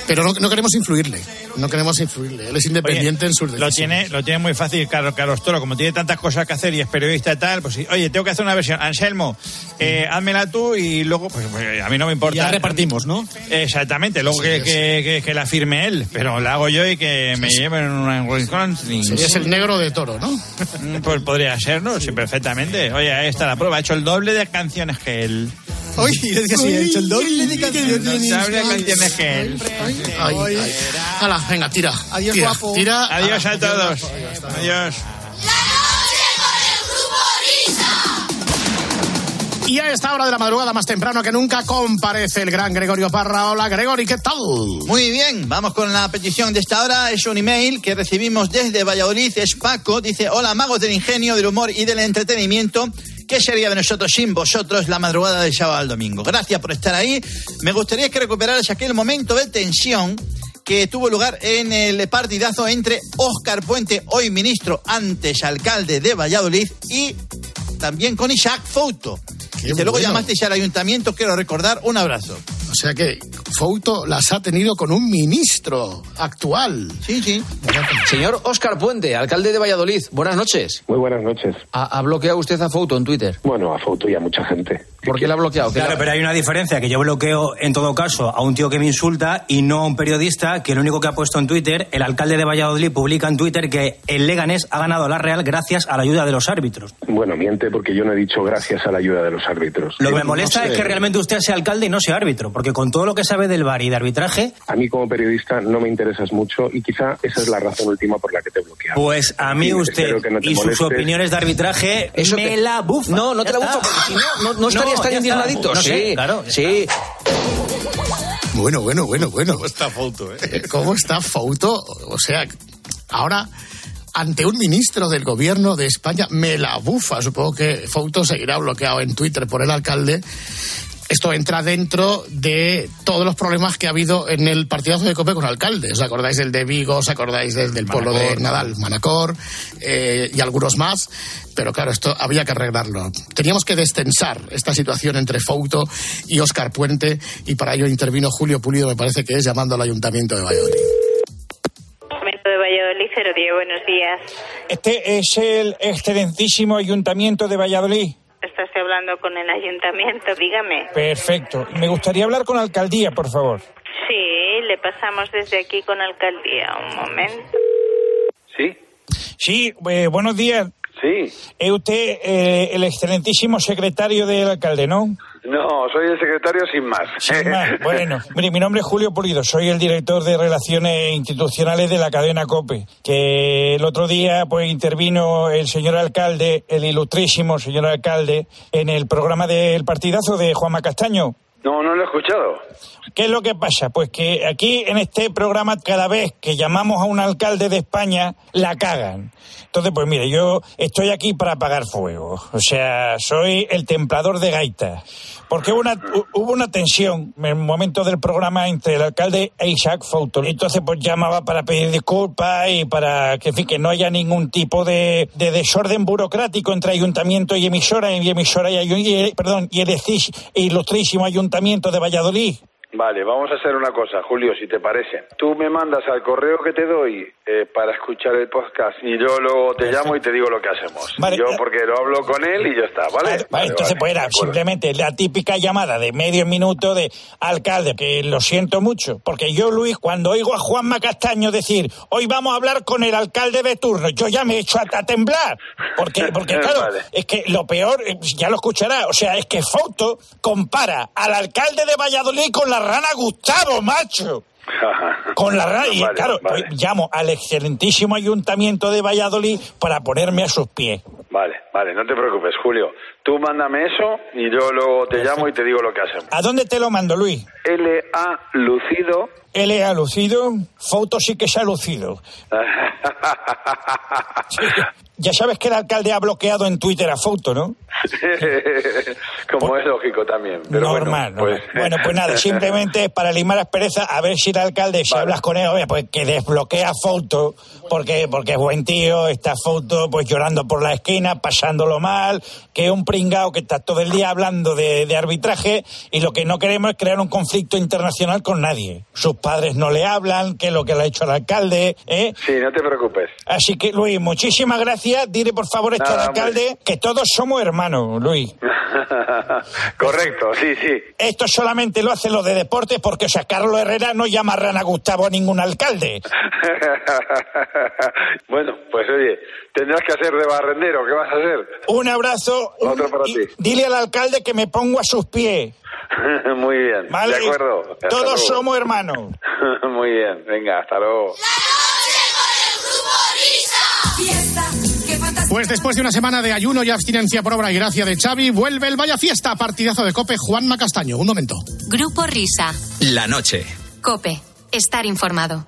Pero no, no queremos influirle, no queremos influirle. Él es independiente Oye, en sus lo decisiones. tiene, lo tiene muy fácil Carlos, Carlos Toro, como tiene tantas cosas que hacer y es periodista y tal, pues sí, oye, tengo que hacer una versión, Anselmo, eh, házmela tú y luego, pues, pues, a mí no me importa. Ya repartimos, ¿no? Exactamente, luego que, que, que- que la firme él, pero la hago yo y que me lleven una Wisconsin. Serías el negro de Toro, ¿no? Mm, Pues podría ser, ¿no? Sí, perfectamente. Oye, ahí está la prueba. Ha hecho el doble de canciones que él. Uy, es que sí, he hecho el doble de El canciones. de canciones que él. Ay, ay. Hala, venga, tira. Adiós, tira, guapo. Tira. Adiós a todos. Adiós. Y a esta hora de la madrugada, más temprano que nunca, comparece el gran Gregorio Parra. Hola, Gregorio, ¿qué tal? Muy bien, vamos con la petición de esta hora. Es un email que recibimos desde Valladolid. Es Paco. Dice: Hola, magos del ingenio, del humor y del entretenimiento. ¿Qué sería de nosotros sin vosotros la madrugada del sábado al domingo? Gracias por estar ahí. Me gustaría que recuperaras aquel momento de tensión que tuvo lugar en el partidazo entre Óscar Puente, hoy ministro, antes alcalde de Valladolid, y también con Isaac Fouto. Qué Dice, luego bueno. llamasteis al ayuntamiento, quiero recordar, un abrazo. O sea que Fouto las ha tenido con un ministro actual. Sí, sí. Señor Óscar Puente, alcalde de Valladolid, buenas noches. Muy buenas noches. ¿Ha, ha bloqueado usted a Fouto en Twitter? Bueno, a Fouto y a mucha gente. ¿Por qué la ha bloqueado? ¿Qué Claro, la- pero hay una diferencia, que yo bloqueo en todo caso a un tío que me insulta y no a un periodista que lo único que ha puesto en Twitter, el alcalde de Valladolid publica en Twitter que el Leganés ha ganado la Real gracias a la ayuda de los árbitros. Bueno, miente porque yo no he dicho gracias a la ayuda de los árbitros. Lo que me No molesta sé. es que realmente usted sea alcalde y no sea árbitro, porque con todo lo que sabe del bar y de arbitraje, A mí como periodista no me interesas mucho y quizá esa es la razón última por la que te he bloqueado. pues a mí usted no y sus opiniones de arbitraje Eso me la bufa. No, no te Ya la bufa, porque si no, no, no estarías tan indignadito. No sé, sí, claro. sí. Bueno, bueno, bueno, bueno. ¿Cómo está Fouto, eh? ¿Cómo está Fouto? O sea, ahora, ante un ministro del gobierno de España, me la bufa. Supongo que Fouto seguirá bloqueado en Twitter por el alcalde. Esto entra dentro de todos los problemas que ha habido en el partidazo de Cope con alcalde. ¿Os acordáis del de Vigo? ¿Os acordáis del, del pueblo de Nadal, Manacor? eh, y algunos más. Pero claro, esto había que arreglarlo. Teníamos que destensar esta situación entre Fouto y Óscar Puente y para ello intervino Julio Pulido, me parece que es, llamando al Ayuntamiento de Valladolid. De Valladolid, 010, buenos días. Este es el excelentísimo Ayuntamiento de Valladolid. Estás hablando con el ayuntamiento, dígame. Perfecto. Me gustaría hablar con la alcaldía, por favor. Sí, le pasamos desde aquí con alcaldía. Un momento. Sí. Sí, eh, buenos días. Sí. Es usted eh, el excelentísimo secretario del alcalde, ¿no? No, soy el secretario sin más. Sin más. Bueno, mire, mi nombre es Julio Pulido, soy el director de Relaciones Institucionales de la cadena COPE, que el otro día pues intervino el señor alcalde, el ilustrísimo señor alcalde, en el programa del partidazo de Juanma Castaño. No, no lo he escuchado. ¿Qué es lo que pasa? Pues que aquí en este programa cada vez que llamamos a un alcalde de España, la cagan. Entonces, pues mire, yo estoy aquí para apagar fuego. O sea, soy el templador de gaitas. Porque hubo una, hu- hubo una tensión en el momento del programa entre el alcalde e Isaac Fouto. Entonces, pues llamaba para pedir disculpas y para que, no haya ningún tipo de, de desorden burocrático entre ayuntamiento y emisora, y emisora y, y- perdón, y el ilustrísimo ayuntamiento de Valladolid. Vale, vamos a hacer una cosa, Julio, si te parece. Tú me mandas al correo que te doy eh, para escuchar el podcast y yo luego te llamo y te digo lo que hacemos. Vale, yo eh. porque lo hablo con él y ya está, ¿vale? Vale, entonces, vale, pues era simplemente la típica llamada de medio minuto de alcalde, que lo siento mucho, porque yo, Luis, cuando oigo a Juanma Castaño decir, hoy vamos a hablar con el alcalde de turno, yo ya me he hecho a, temblar, porque, porque claro, es que lo peor, ya lo escuchará, o sea, es que Fouto compara al alcalde de Valladolid con la rana Gustavo, macho. Con la rana, y Vale, claro, vale. pues llamo al excelentísimo ayuntamiento de Valladolid para ponerme a sus pies. Vale, vale, no te preocupes, Julio. Tú mándame eso y yo luego te llamo y te digo lo que hacemos. ¿A dónde te lo mando, Luis? L.A. Lucido. Él ha lucido, Foto sí que se ha lucido. Ya sabes que el alcalde ha bloqueado en Twitter a Foto, ¿no? Como es lógico también. Pero Normal, bueno, pues... Bueno, pues nada, simplemente para limar aspereza, a ver si el alcalde, si hablas con él, oye, pues que desbloquea Foto, porque, porque es buen tío, está Foto pues llorando por la esquina, pasándolo mal, que es un pringao que está todo el día hablando de, de arbitraje y lo que no queremos es crear un conflicto internacional con nadie. Sus padres no le hablan, que es lo que le ha hecho el alcalde, ¿eh? Sí, no te preocupes. Así que, Luis, muchísimas gracias. Dile, por favor, esto al alcalde, que todos somos hermanos, Luis. Correcto, sí, sí. Esto solamente lo hace lo de deportes porque, o sea, Carlos Herrera no llama a Rana Gustavo a ningún alcalde. bueno, pues oye, tendrás que hacer de barrendero, ¿qué vas a hacer? Un abrazo. un- Otro para y ti. dile al alcalde que me pongo a sus pies. Muy bien, ¿Vale? de acuerdo. Hasta Todos luego. somos hermanos. Muy bien, venga, hasta luego. Pues después de una semana de ayuno y abstinencia por obra y gracia de Xavi, vuelve el Vaya Fiesta, partidazo de Cope Juanma Castaño. Un momento. Grupo Risa. La noche. Cope. Estar informado.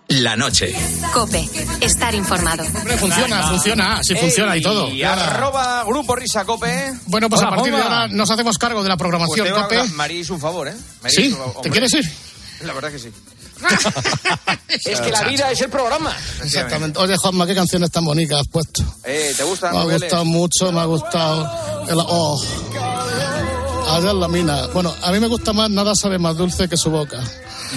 La noche. Cope. Estar informado. Funciona, funciona, sí funciona y todo. Y arroba Grupo Risa Cope. Bueno, pues Hola, a partir de ahora nos hacemos cargo de la programación Pues Cope. Maris, un favor, ¿eh? Maris, ¿Sí? hombre. ¿Te quieres ir? La verdad que sí. es que la vida es el programa. Exactamente. Oye, Juanma, qué canciones tan bonitas has puesto. Eh, ¿Te gusta? Me ha gustado mucho, me ha gustado. el- oh. Allá en la mina. Bueno, a mí me gusta más, nada sabe más dulce que su boca.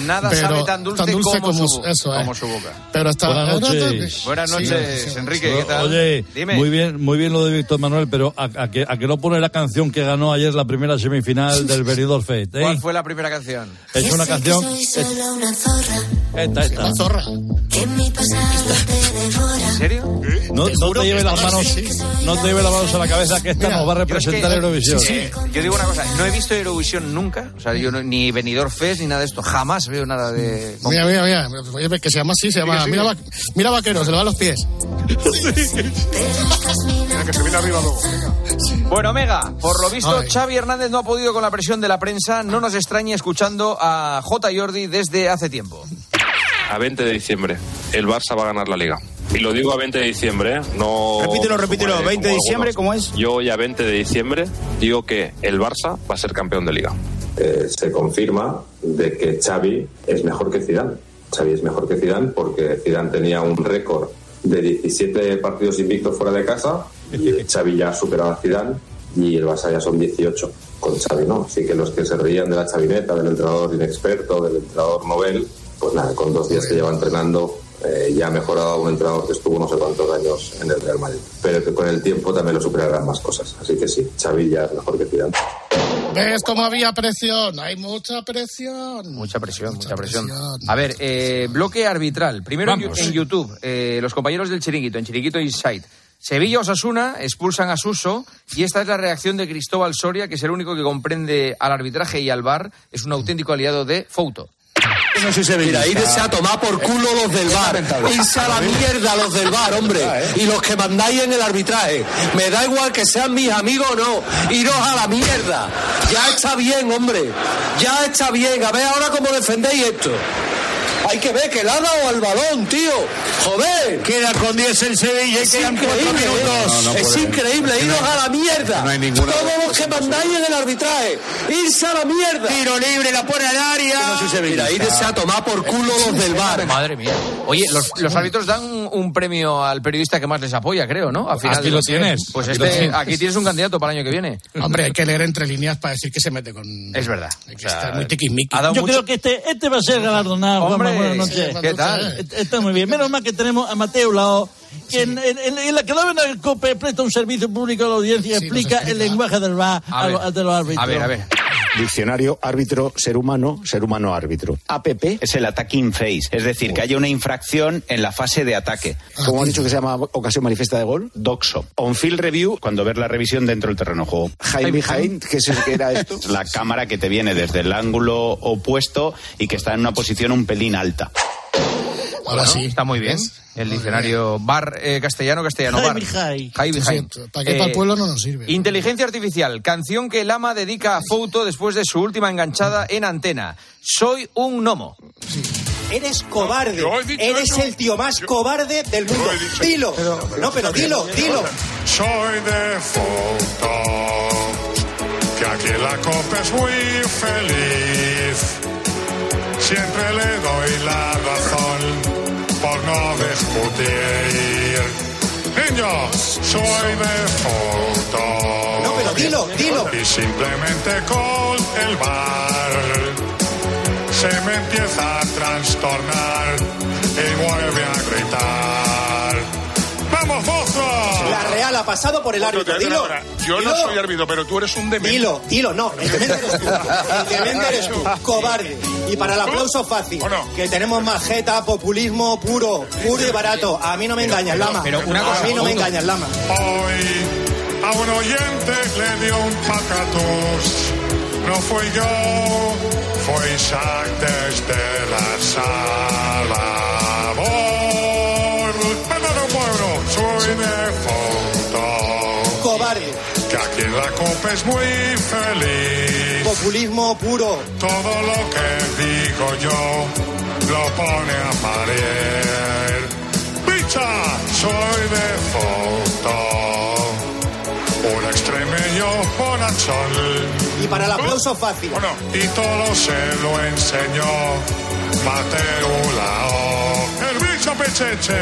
Nada Pero sabe tan dulce, como, su, eso, eh. como su boca. Pero está... Buenas noches. Buenas noches, Enrique, ¿qué tal? Oye, Dime. muy bien, muy bien lo de Víctor Manuel, pero ¿a, a que, a que no pone la canción que ganó ayer la primera semifinal del Benidorm Fest? ¿eh? ¿Cuál fue la primera canción? Es una canción... Una zorra Esta, esta. zorra. que mi pasado te devora. ¿En serio? No, no te lleves las manos, no te lleves las manos a la cabeza que esta Mira, nos va a yo es que- representar Eurovisión. Eh, yo digo una cosa, no he visto Eurovisión nunca, o sea, yo no- ni Benidorm Fest ni nada de esto, jamás veo nada de... Mira, mira, mira. Oye, que se llama así, se llama... Mira, va- mira vaquero, se le van los pies. Mira, que se viene arriba luego. Bueno, Mega, por lo visto Ay. Xavi Hernández no ha podido con la presión de la prensa, no nos extraña escuchando a J. Jordi desde hace tiempo. A 20 de diciembre, el Barça va a ganar la liga. Y lo digo a 20 de diciembre, ¿eh? no... Repítelo, repítelo. como, eh, 20 de diciembre. ¿cómo es? Yo hoy a 20 de diciembre digo que el Barça va a ser campeón de liga. Eh, se confirma de que Xavi es mejor que Zidane. Xavi es mejor que Zidane porque Zidane tenía un récord de 17 partidos invictos fuera de casa y Xavi ya ha superado a Zidane y el Barça ya son 18 con Xavi, ¿no? Así que los que se reían de la chavineta, del entrenador inexperto, del entrenador novel, pues nada, con dos días que lleva entrenando eh, ya ha mejorado a un entrenador que estuvo no sé cuántos años en el Real Madrid. Pero que con el tiempo también lo superarán más cosas. Así que sí, Xavi ya es mejor que Zidane. ¿Ves cómo había presión? Hay mucha presión. Mucha presión, mucha presión. A ver, eh, bloque arbitral. Primero en, Vamos. en YouTube, eh, los compañeros del Chiringuito, en Chiringuito Inside. Sevilla Osasuna expulsan a Suso y esta es la reacción de Cristóbal Soria, que es el único que comprende al arbitraje y al VAR. Es un auténtico aliado de Fouto. Mira, irse a tomar por culo los del bar. Irse a la mierda los del bar, hombre. Y los que mandáis en el arbitraje. Me da igual que sean mis amigos o no. Iros a la mierda. Ya está bien, hombre. Ya está bien. A ver ahora cómo defendéis esto. Hay que ver que le ha dado al balón, tío. Joder. Queda con 10 el Sevilla y quedan 4 minutos. es increíble. Iros a la mierda. No hay ninguna- Todos los que mandáis en el arbitraje. Irse a la mierda. Tiro libre, la pone al área. Mira, irse a tomar por culo los del bar. Madre mía. Oye, los, los árbitros dan un, un premio al periodista que más les apoya, creo, ¿no? Al final Aquí lo tienes, Pues aquí lo este, tienes. aquí tienes un candidato para el año que viene. Hombre, hay que leer entre líneas para decir que se mete con... Es verdad. Hay que estar muy tiquismiqui. ha dado Yo mucho- creo que este, este va a ser galardonado. Hombre, buenas noches. ¿qué tal? Está muy bien. Menos mal que tenemos a Mateo Lao, que en, en- en- en la cadena del COPE presta un servicio público a la audiencia y Sí, explica el lenguaje del VAR A a, de los árbitros. A ver, a ver. Diccionario árbitro, ser humano, ser humano árbitro. APP es el attacking phase, es decir, que haya una infracción en la fase de ataque. ¿Cómo han dicho que se llama ocasión manifiesta de gol? Doxo. On-field review, cuando ver la revisión dentro del terreno de juego. High behind, ¿qué es que era esto? La cámara que te viene desde el ángulo opuesto y que está en una posición un pelín alta. Ahora Bueno, sí. Está muy bien. ¿Ves? El diccionario bar eh, castellano, castellano High bar. para que para el pueblo no nos sirve. Inteligencia artificial, canción que Lama dedica a Fouto después de su última enganchada en antena. Soy un gnomo. Eres cobarde. Eres eso. el tío más Yo- cobarde del mundo. Dilo. no, pero dilo, dilo. Soy de foto, que aquí en la copa es muy feliz. Siempre le doy la razón por no discutir. Niños, soy de foto. No, pero dilo, dilo. Y simplemente con el bar se me empieza a trastornar y vuelve a gritar. Real ha pasado por el árbitro. Dilo. Yo no soy árbitro, pero tú eres un demente. Dilo, dilo, no, el demente eres tú. El demente eres tú, cobarde. Y para el aplauso fácil, que tenemos majeta, populismo puro, puro y barato. A mí no me engañas, Lama. Pero una cosa, a mí no me engañas, Lama. Hoy a un oyente le dio un pacatus. No fui yo, fue Isaac desde la sala. Es muy feliz. populismo puro. Todo lo que digo yo lo pone a parir. ¡Picha! Soy de foto. Un extremeño bonachón. Y para el aplauso fácil. Bueno, y todo se lo enseñó Mateo Lao. El bicho pecheche.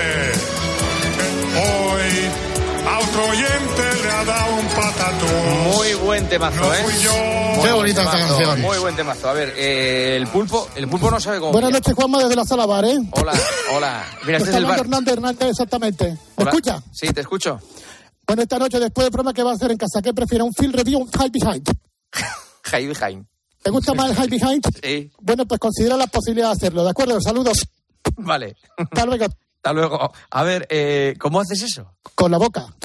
Hoy a otro oyente le ha dado un patatón. Muy buen temazo, ¿eh? Muy Qué bonita esta canción. Muy buen temazo. A ver, eh, el pulpo, el pulpo no sabe cómo. Buenas noches, Juanma, desde la sala bar, ¿eh? Hola, hola. Mira, este es el bar. Hernández Hernández, exactamente. ¿Me Hola. escucha? Sí, te escucho. Bueno, esta noche, después del programa que va a hacer en casa, ¿qué prefiere? ¿Un field review o un high behind? High behind. ¿Te gusta más el high behind? Sí. Bueno, pues considera la posibilidad de hacerlo, ¿de acuerdo? Saludos. Vale. Hasta luego. Hasta luego. A ver, eh, ¿cómo haces eso? Con la boca.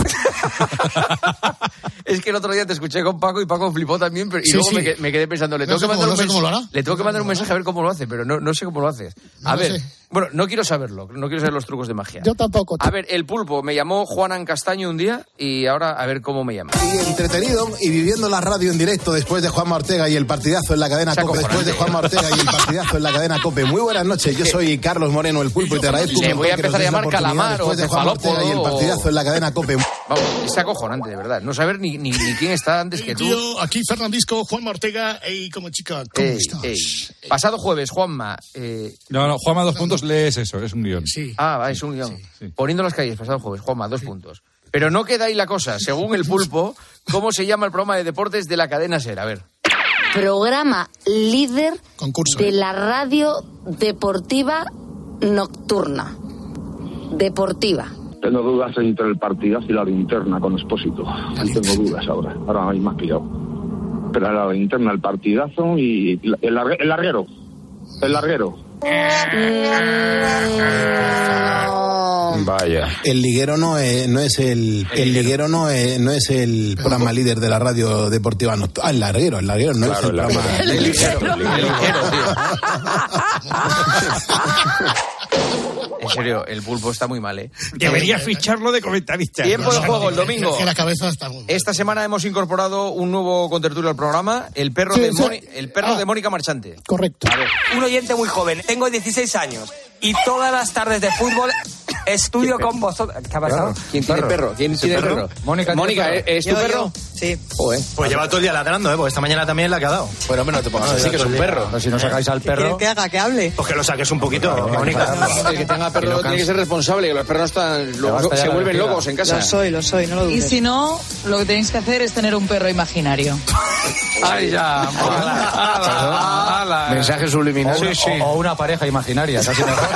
Es que el otro día te escuché con Paco y Paco flipó también, pero, y Sí, luego sí. Me, que- me quedé pensando, le No tengo sé que mandar cómo- un no sé mensaje. Le tengo que mandar un mensaje a ver cómo lo hace, pero no, no sé cómo lo haces. A ver, sé. Bueno, no quiero saberlo, no quiero saber los trucos de magia. Yo tampoco. A ver, el pulpo me llamó Juanan Castaño un día y ahora a ver cómo me llama. Y entretenido y viviendo la radio en directo después de Juanma Ortega y el partidazo en la cadena COPE. Después de. Juanma Ortega y el partidazo en la cadena COPE. Muy buenas noches, yo soy Carlos Moreno, el pulpo, y te agradezco Le voy a empezar a llamar calamar o después de Juanma Ortega y el partidazo en la cadena COPE. Vamos, es acojonante, de verdad. No saber ni, ni, ni quién está antes que tú. Tío, aquí Fernandisco, Juanma Ortega, y como chica, ¿cómo Ey, estás? ey. Pasado jueves, Juanma. eh, No, no, Juanma, dos puntos, lees eso, es un guion. Sí. Ah, va, es un guion. Poniendo las calles, pasado jueves, Juanma, dos puntos. Pero no queda ahí la cosa. Según el pulpo, ¿cómo se llama el programa de deportes de la cadena SER? A ver. Programa líder Concurso. de la radio deportiva nocturna. Deportiva. Tengo dudas entre el partidazo y la linterna con Expósito. Tengo dudas ahora. Ahora hay más pillado. Pero la linterna, el partidazo y el, largue- el larguero. El larguero. Vaya. El liguero no es, no es el, el liguero no es, no es el programa líder de la radio deportiva nocturna. Ah, el larguero, el larguero no es el programa. El ligero, el ligero, tío. En serio, el pulpo está muy mal, ¿eh? Debería ficharlo de comentarista. Tiempo de juego el domingo. Que la cabeza está muy... Esta semana hemos incorporado un nuevo contertulio al programa, el perro, Sí, de, sí. Moni- el perro Ah. de Mónica Marchante. Correcto. A ver, Un oyente muy joven, tengo 16 años y todas las tardes de fútbol estudio con vosotros. ¿Qué ha pasado? ¿quién tiene perro? ¿Quién tiene perro? Mónica, Mónica, ¿es tu Yo, perro? yo. Sí. Joder. Pues lleva todo el día ladrando, ¿eh? Porque esta mañana también la ha quedado. Bueno, menos te pongas así, que es un perro. si no sacáis al perro, que haga? ¿Que hable? pues que lo saques un poquito, Mónica. El que tenga perro tiene que ser responsable, que los perros están, lo- se vuelven locos en casa. Lo soy, lo soy, no lo Y dudes. si no, lo que tenéis que hacer es tener un perro imaginario. Ay, ya. ala, ala. Mensaje subliminal. Sí, sí. O, o una pareja imaginaria, casi mejor.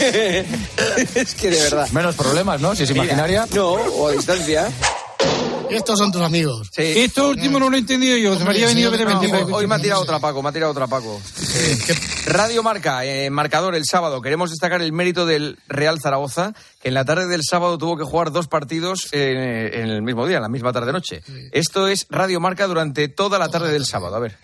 es que de verdad. Menos problemas, ¿no? Si es imaginaria. No, o a distancia. Estos son tus amigos. Esto último no lo he entendido yo. Se me habría venido sí, no, Hoy me ha tirado otra Paco, me ha tirado otra Paco. Eh, Radio Marca, eh, marcador el sábado. Queremos destacar el mérito del Real Zaragoza, que en la tarde del sábado tuvo que jugar dos partidos eh, en el mismo día, en la misma tarde-noche. Esto es Radio Marca durante toda la tarde del sábado. A ver.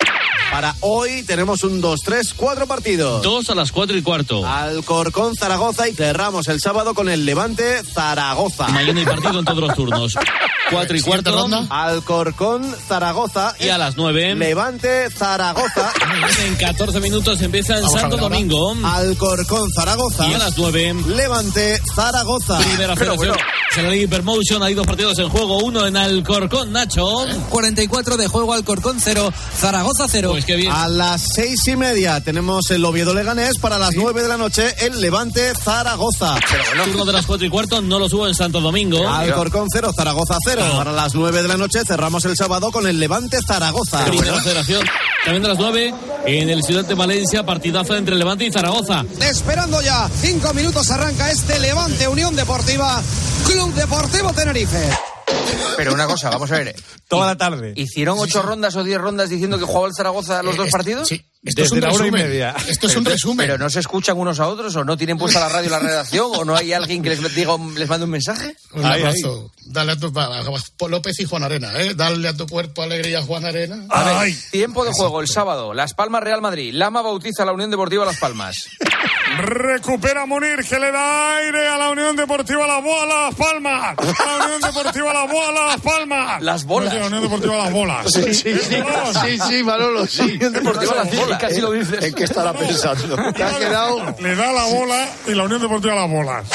Para hoy tenemos un 2, 3, 4 partidos. Dos a las cuatro y cuarto. Alcorcón, Zaragoza y cerramos el sábado con el Levante, Zaragoza. Mañana hay partido en todos los turnos. Cuatro y cuarto. ronda. Alcorcón, Zaragoza Y a las nueve. Levante, Zaragoza. En 14 minutos empieza en Vamos a Santo. Domingo. Alcorcón, Zaragoza. Y a las 9. Levante, Zaragoza. Primera federación. En la Liga Hypermotion hay dos partidos en juego. Uno en Alcorcón, Nacho. 44 de juego Alcorcón 0, Zaragoza 0. Pues qué bien. A las seis y media tenemos el Oviedo Leganés. Para las nueve de la noche, el Levante, Zaragoza. Turno de las 4 y cuarto no lo subo en Santo Domingo. Alcorcón 0, Zaragoza 0. Para las 9 de la noche cerramos el sábado con el Levante Zaragoza. Primera federación. También de las 9 en el Ciudad de Valencia, partidazo entre Levante y Zaragoza. Esperando ya, cinco minutos arranca este Levante Unión Deportiva, Club Deportivo Tenerife. Pero una cosa, vamos a ver. Toda la tarde. ¿Hicieron ocho rondas o diez rondas diciendo que jugaba el Zaragoza los dos Eh, partidos? Sí, esto es un la hora y resumen. media. Esto es un resumen. ¿Pero no se escuchan unos a otros o no tienen puesta la radio y la redacción o no hay alguien que les diga, les mande un mensaje? Un Ahí, abrazo. Dale a tu López y Juan Arena, ¿eh? Dale a tu cuerpo alegría, Juan Arena. A ver, tiempo de juego el sábado. Las Palmas Real Madrid. Lama bautiza a la Unión Deportiva Las Palmas. Recupera Munir, que le da aire a la Unión Deportiva Las Bolas, Palmas. A la Unión Deportiva Las Bolas, Palmas. Las bolas. Sí, la Unión Deportiva Las Bolas. Sí, sí, sí, sí, sí, Manolo, sí. Unión Deportiva Las Bolas. Casi lo dices. ¿En qué estará pensando? Te ha quedado... Le da la bola y la Unión Deportiva Las Bolas.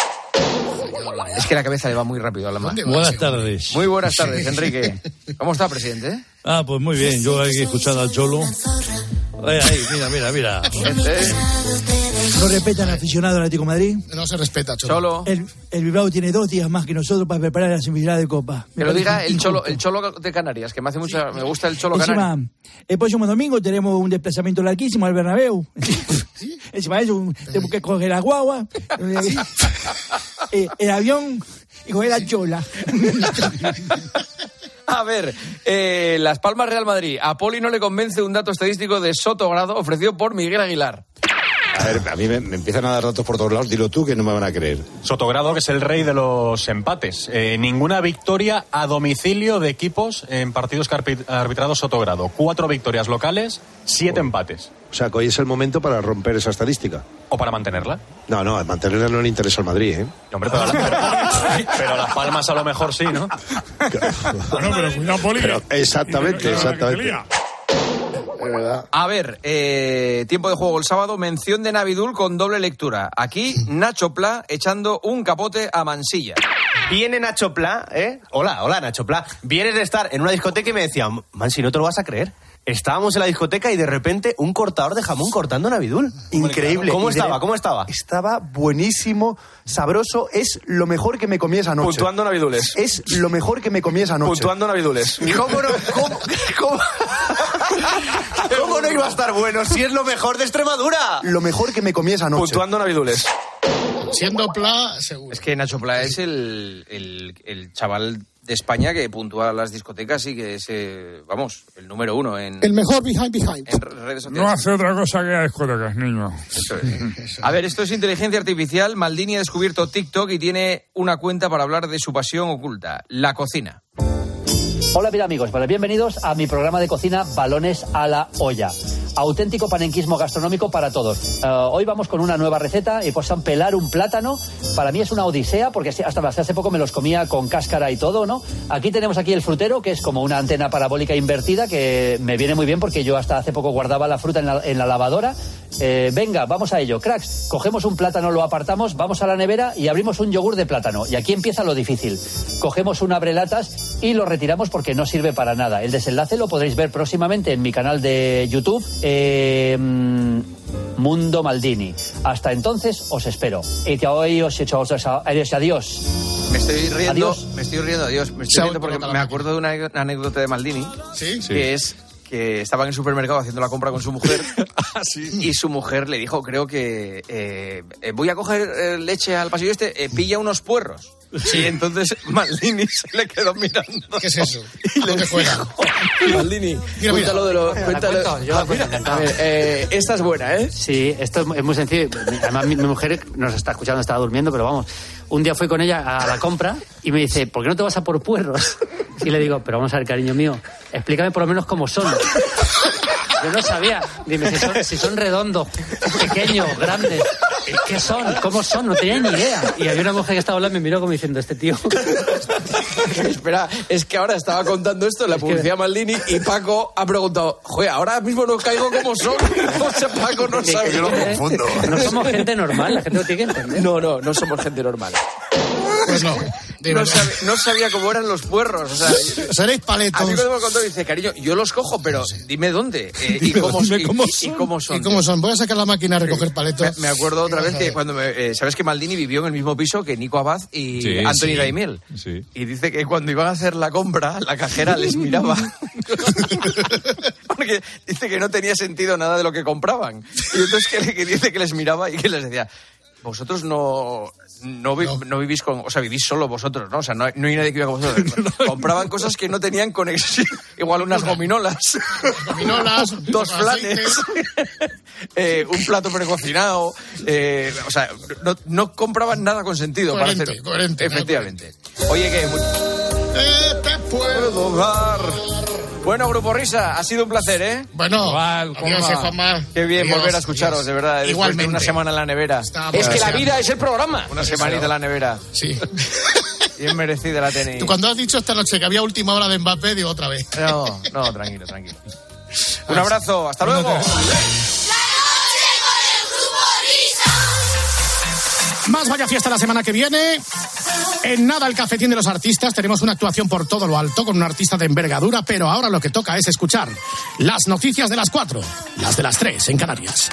Es que la cabeza le va muy rápido a Lama. Buenas tardes. Muy buenas tardes, Enrique. ¿Cómo está, presidente? Ah, pues muy bien. Yo aquí escuchando al Cholo. Ahí, ahí, mira, mira, mira. No respetan al aficionado del Atlético de Madrid. No se respeta, Cholo. Cholo. El, el Bilbao tiene dos días más que nosotros para preparar la semifinal de Copa. Me Que lo diga el injusto. cholo, el cholo de Canarias, que me hace mucha, me gusta el cholo Encima, canario. el próximo domingo tenemos un desplazamiento larguísimo al Bernabéu. Encima de eso, tenemos que coger la guagua, eh, el avión y coger la chola. A ver, eh, Las Palmas Real Madrid. A Poli no le convence un dato estadístico de Soto Grado ofrecido por Miguel Aguilar. A ver, a mí me, me empiezan a dar datos por todos lados. Dilo tú que no me van a creer. Sotogrado, que es el rey de los empates. Eh, ninguna victoria a domicilio de equipos en partidos que ha arbit- ha arbitrado Sotogrado. Cuatro victorias locales, siete empates. O sea, que hoy es el momento para romper esa estadística. ¿O para mantenerla? No, no, mantenerla no le interesa al Madrid, ¿eh? Hombre, pero, pero Las Palmas a lo mejor sí, ¿no? Bueno, pero cuidado, Poli. Pero exactamente, exactamente. Lía. A ver, eh, tiempo de juego el sábado, mención de Navidul con doble lectura. Aquí, Nacho Pla echando un capote a Mansilla. Viene Nacho Pla, ¿eh? Hola, hola Nacho Pla. Vienes de estar en una discoteca y me decía, man, si no te lo vas a creer. Estábamos en la discoteca y de repente un cortador de jamón cortando Navidul. Increíble. ¿Cómo estaba? ¿Cómo estaba? Estaba buenísimo, sabroso. Es lo mejor que me comí esa noche. Puntuando Navidules. Es lo mejor que me comí esa noche. Puntuando Navidules. ¿Cómo no, cómo, cómo- cómo no iba a estar bueno si es lo mejor de Extremadura? Lo mejor que me comí esa noche. Puntuando Navidules. Siendo Pla, seguro. Es que Nacho Pla es el, el- el chaval de España que puntúa las discotecas y que es, eh, vamos, el número uno en, El mejor behind behind. en redes sociales. No hace otra cosa que a discotecas, niño. Eso es. A ver, esto es inteligencia artificial. Maldini ha descubierto TikTok y tiene una cuenta para hablar de su pasión oculta, la cocina. Hola, mira amigos, pues bienvenidos a mi programa de cocina Balones a la olla. Auténtico panenquismo gastronómico para todos. Eh, hoy vamos con una nueva receta y pues pelar un plátano. Para mí es una odisea porque hasta hace poco me los comía con cáscara y todo, ¿no? Aquí tenemos aquí el frutero que es como una antena parabólica invertida que me viene muy bien porque yo hasta hace poco guardaba la fruta en la, en la lavadora. Eh, venga, vamos a ello, cracks. Cogemos un plátano, lo apartamos, vamos a la nevera y abrimos un yogur de plátano. Y aquí empieza lo difícil. Cogemos un abrelatas y lo retiramos porque no sirve para nada. El desenlace lo podréis ver próximamente en mi canal de YouTube. eh, Mundo Maldini. Hasta entonces os espero. Y que hoy os he hecho adiós. adiós. Me estoy riendo, Adiós. me estoy riendo, adiós. Me estoy riendo porque me acuerdo de una anécdota de Maldini, ¿Sí? que es que estaba en el supermercado haciendo la compra con su mujer y su mujer le dijo, creo que eh, eh, voy a coger eh, leche al pasillo este, eh, pilla unos puerros. Y entonces Maldini se le quedó mirando. ¿Qué es eso? Y le dijo, Maldini, Mira, mira. cuéntalo de lo... Cuéntalo- cuento, yo la Ah, cuento mira, encantado. a ver, eh, esta es buena, ¿eh? Sí, esto es muy sencillo. Además, mi, mi mujer nos está escuchando, estaba durmiendo, pero vamos. Un día fui con ella a la compra y me dice, ¿por qué no te vas a por puerros? Y le digo, pero vamos a ver, cariño mío, explícame por lo menos cómo son. Yo no sabía. Dime, si son, si son redondos, pequeños, grandes. ¿Qué son? ¿Cómo son? No tenía ni idea. Y había una mujer que estaba hablando y me miró como diciendo, este tío. Espera, es que ahora estaba contando esto en la publicidad Maldini y Paco ha preguntado, joder, ahora mismo no caigo como son. O sea, Paco no Que- sabe. que- No somos gente normal, la gente lo tiene que entender. No, no, no somos gente normal. Pues no. No, sabe- no sabía cómo eran los puerros. O sea, Seréis paletos. a mí cuando me contó dice, cariño, yo los cojo, pero dime dónde eh, y, cómo, Dime y- cómo y- y cómo son. ¿Y cómo son? Voy a sacar la máquina a recoger paletos. Me acuerdo otra vez que cuando me, eh, sabes que Maldini vivió en el mismo piso que Nico Abad y Sí, Anthony sí. Daimiel. Sí. Y dice que cuando iban a hacer la compra, la cajera les miraba. Porque dice que no tenía sentido nada de lo que compraban. Y entonces que, que dice que les miraba y que les decía, vosotros no... No, vi- no vivís con, o sea, vivís solo vosotros, ¿no? O sea, no hay, no hay nadie que viva con vosotros. Compraban cosas que no tenían conexión. Igual unas gominolas. Gominolas, Dos flanes. eh, un plato precocinado. eh, o sea, no, no compraban nada con sentido Coherente, para hacer. coherente, Efectivamente. Oye, que. Eh, te puedo dar. Bueno, Grupo Risa, ha sido un placer, ¿eh? Bueno, Igual, adiós, Juanma. Juanma. Qué bien Adiós, volver a escucharos, adiós. de verdad. Después de Igualmente. una semana en la nevera. Es que la vida es el programa. Una semanita en la nevera. Sí. Bien merecida la tenéis. Tú cuando has dicho esta noche que había última hora de Mbappé, digo otra vez. No, no, tranquilo, tranquilo. Un abrazo, hasta luego. Más vaya fiesta la semana que viene. En nada el cafetín de los artistas. Tenemos una actuación por todo lo alto con un artista de envergadura, pero ahora lo que toca es escuchar las noticias de las cuatro, las de las tres en Canarias.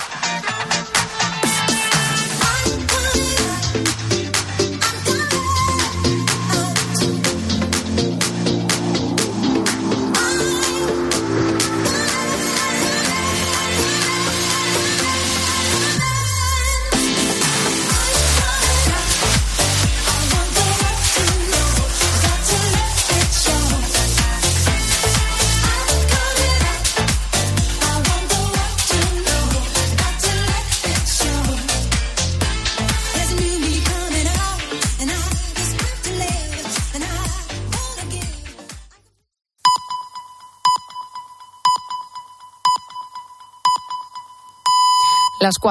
Las 4.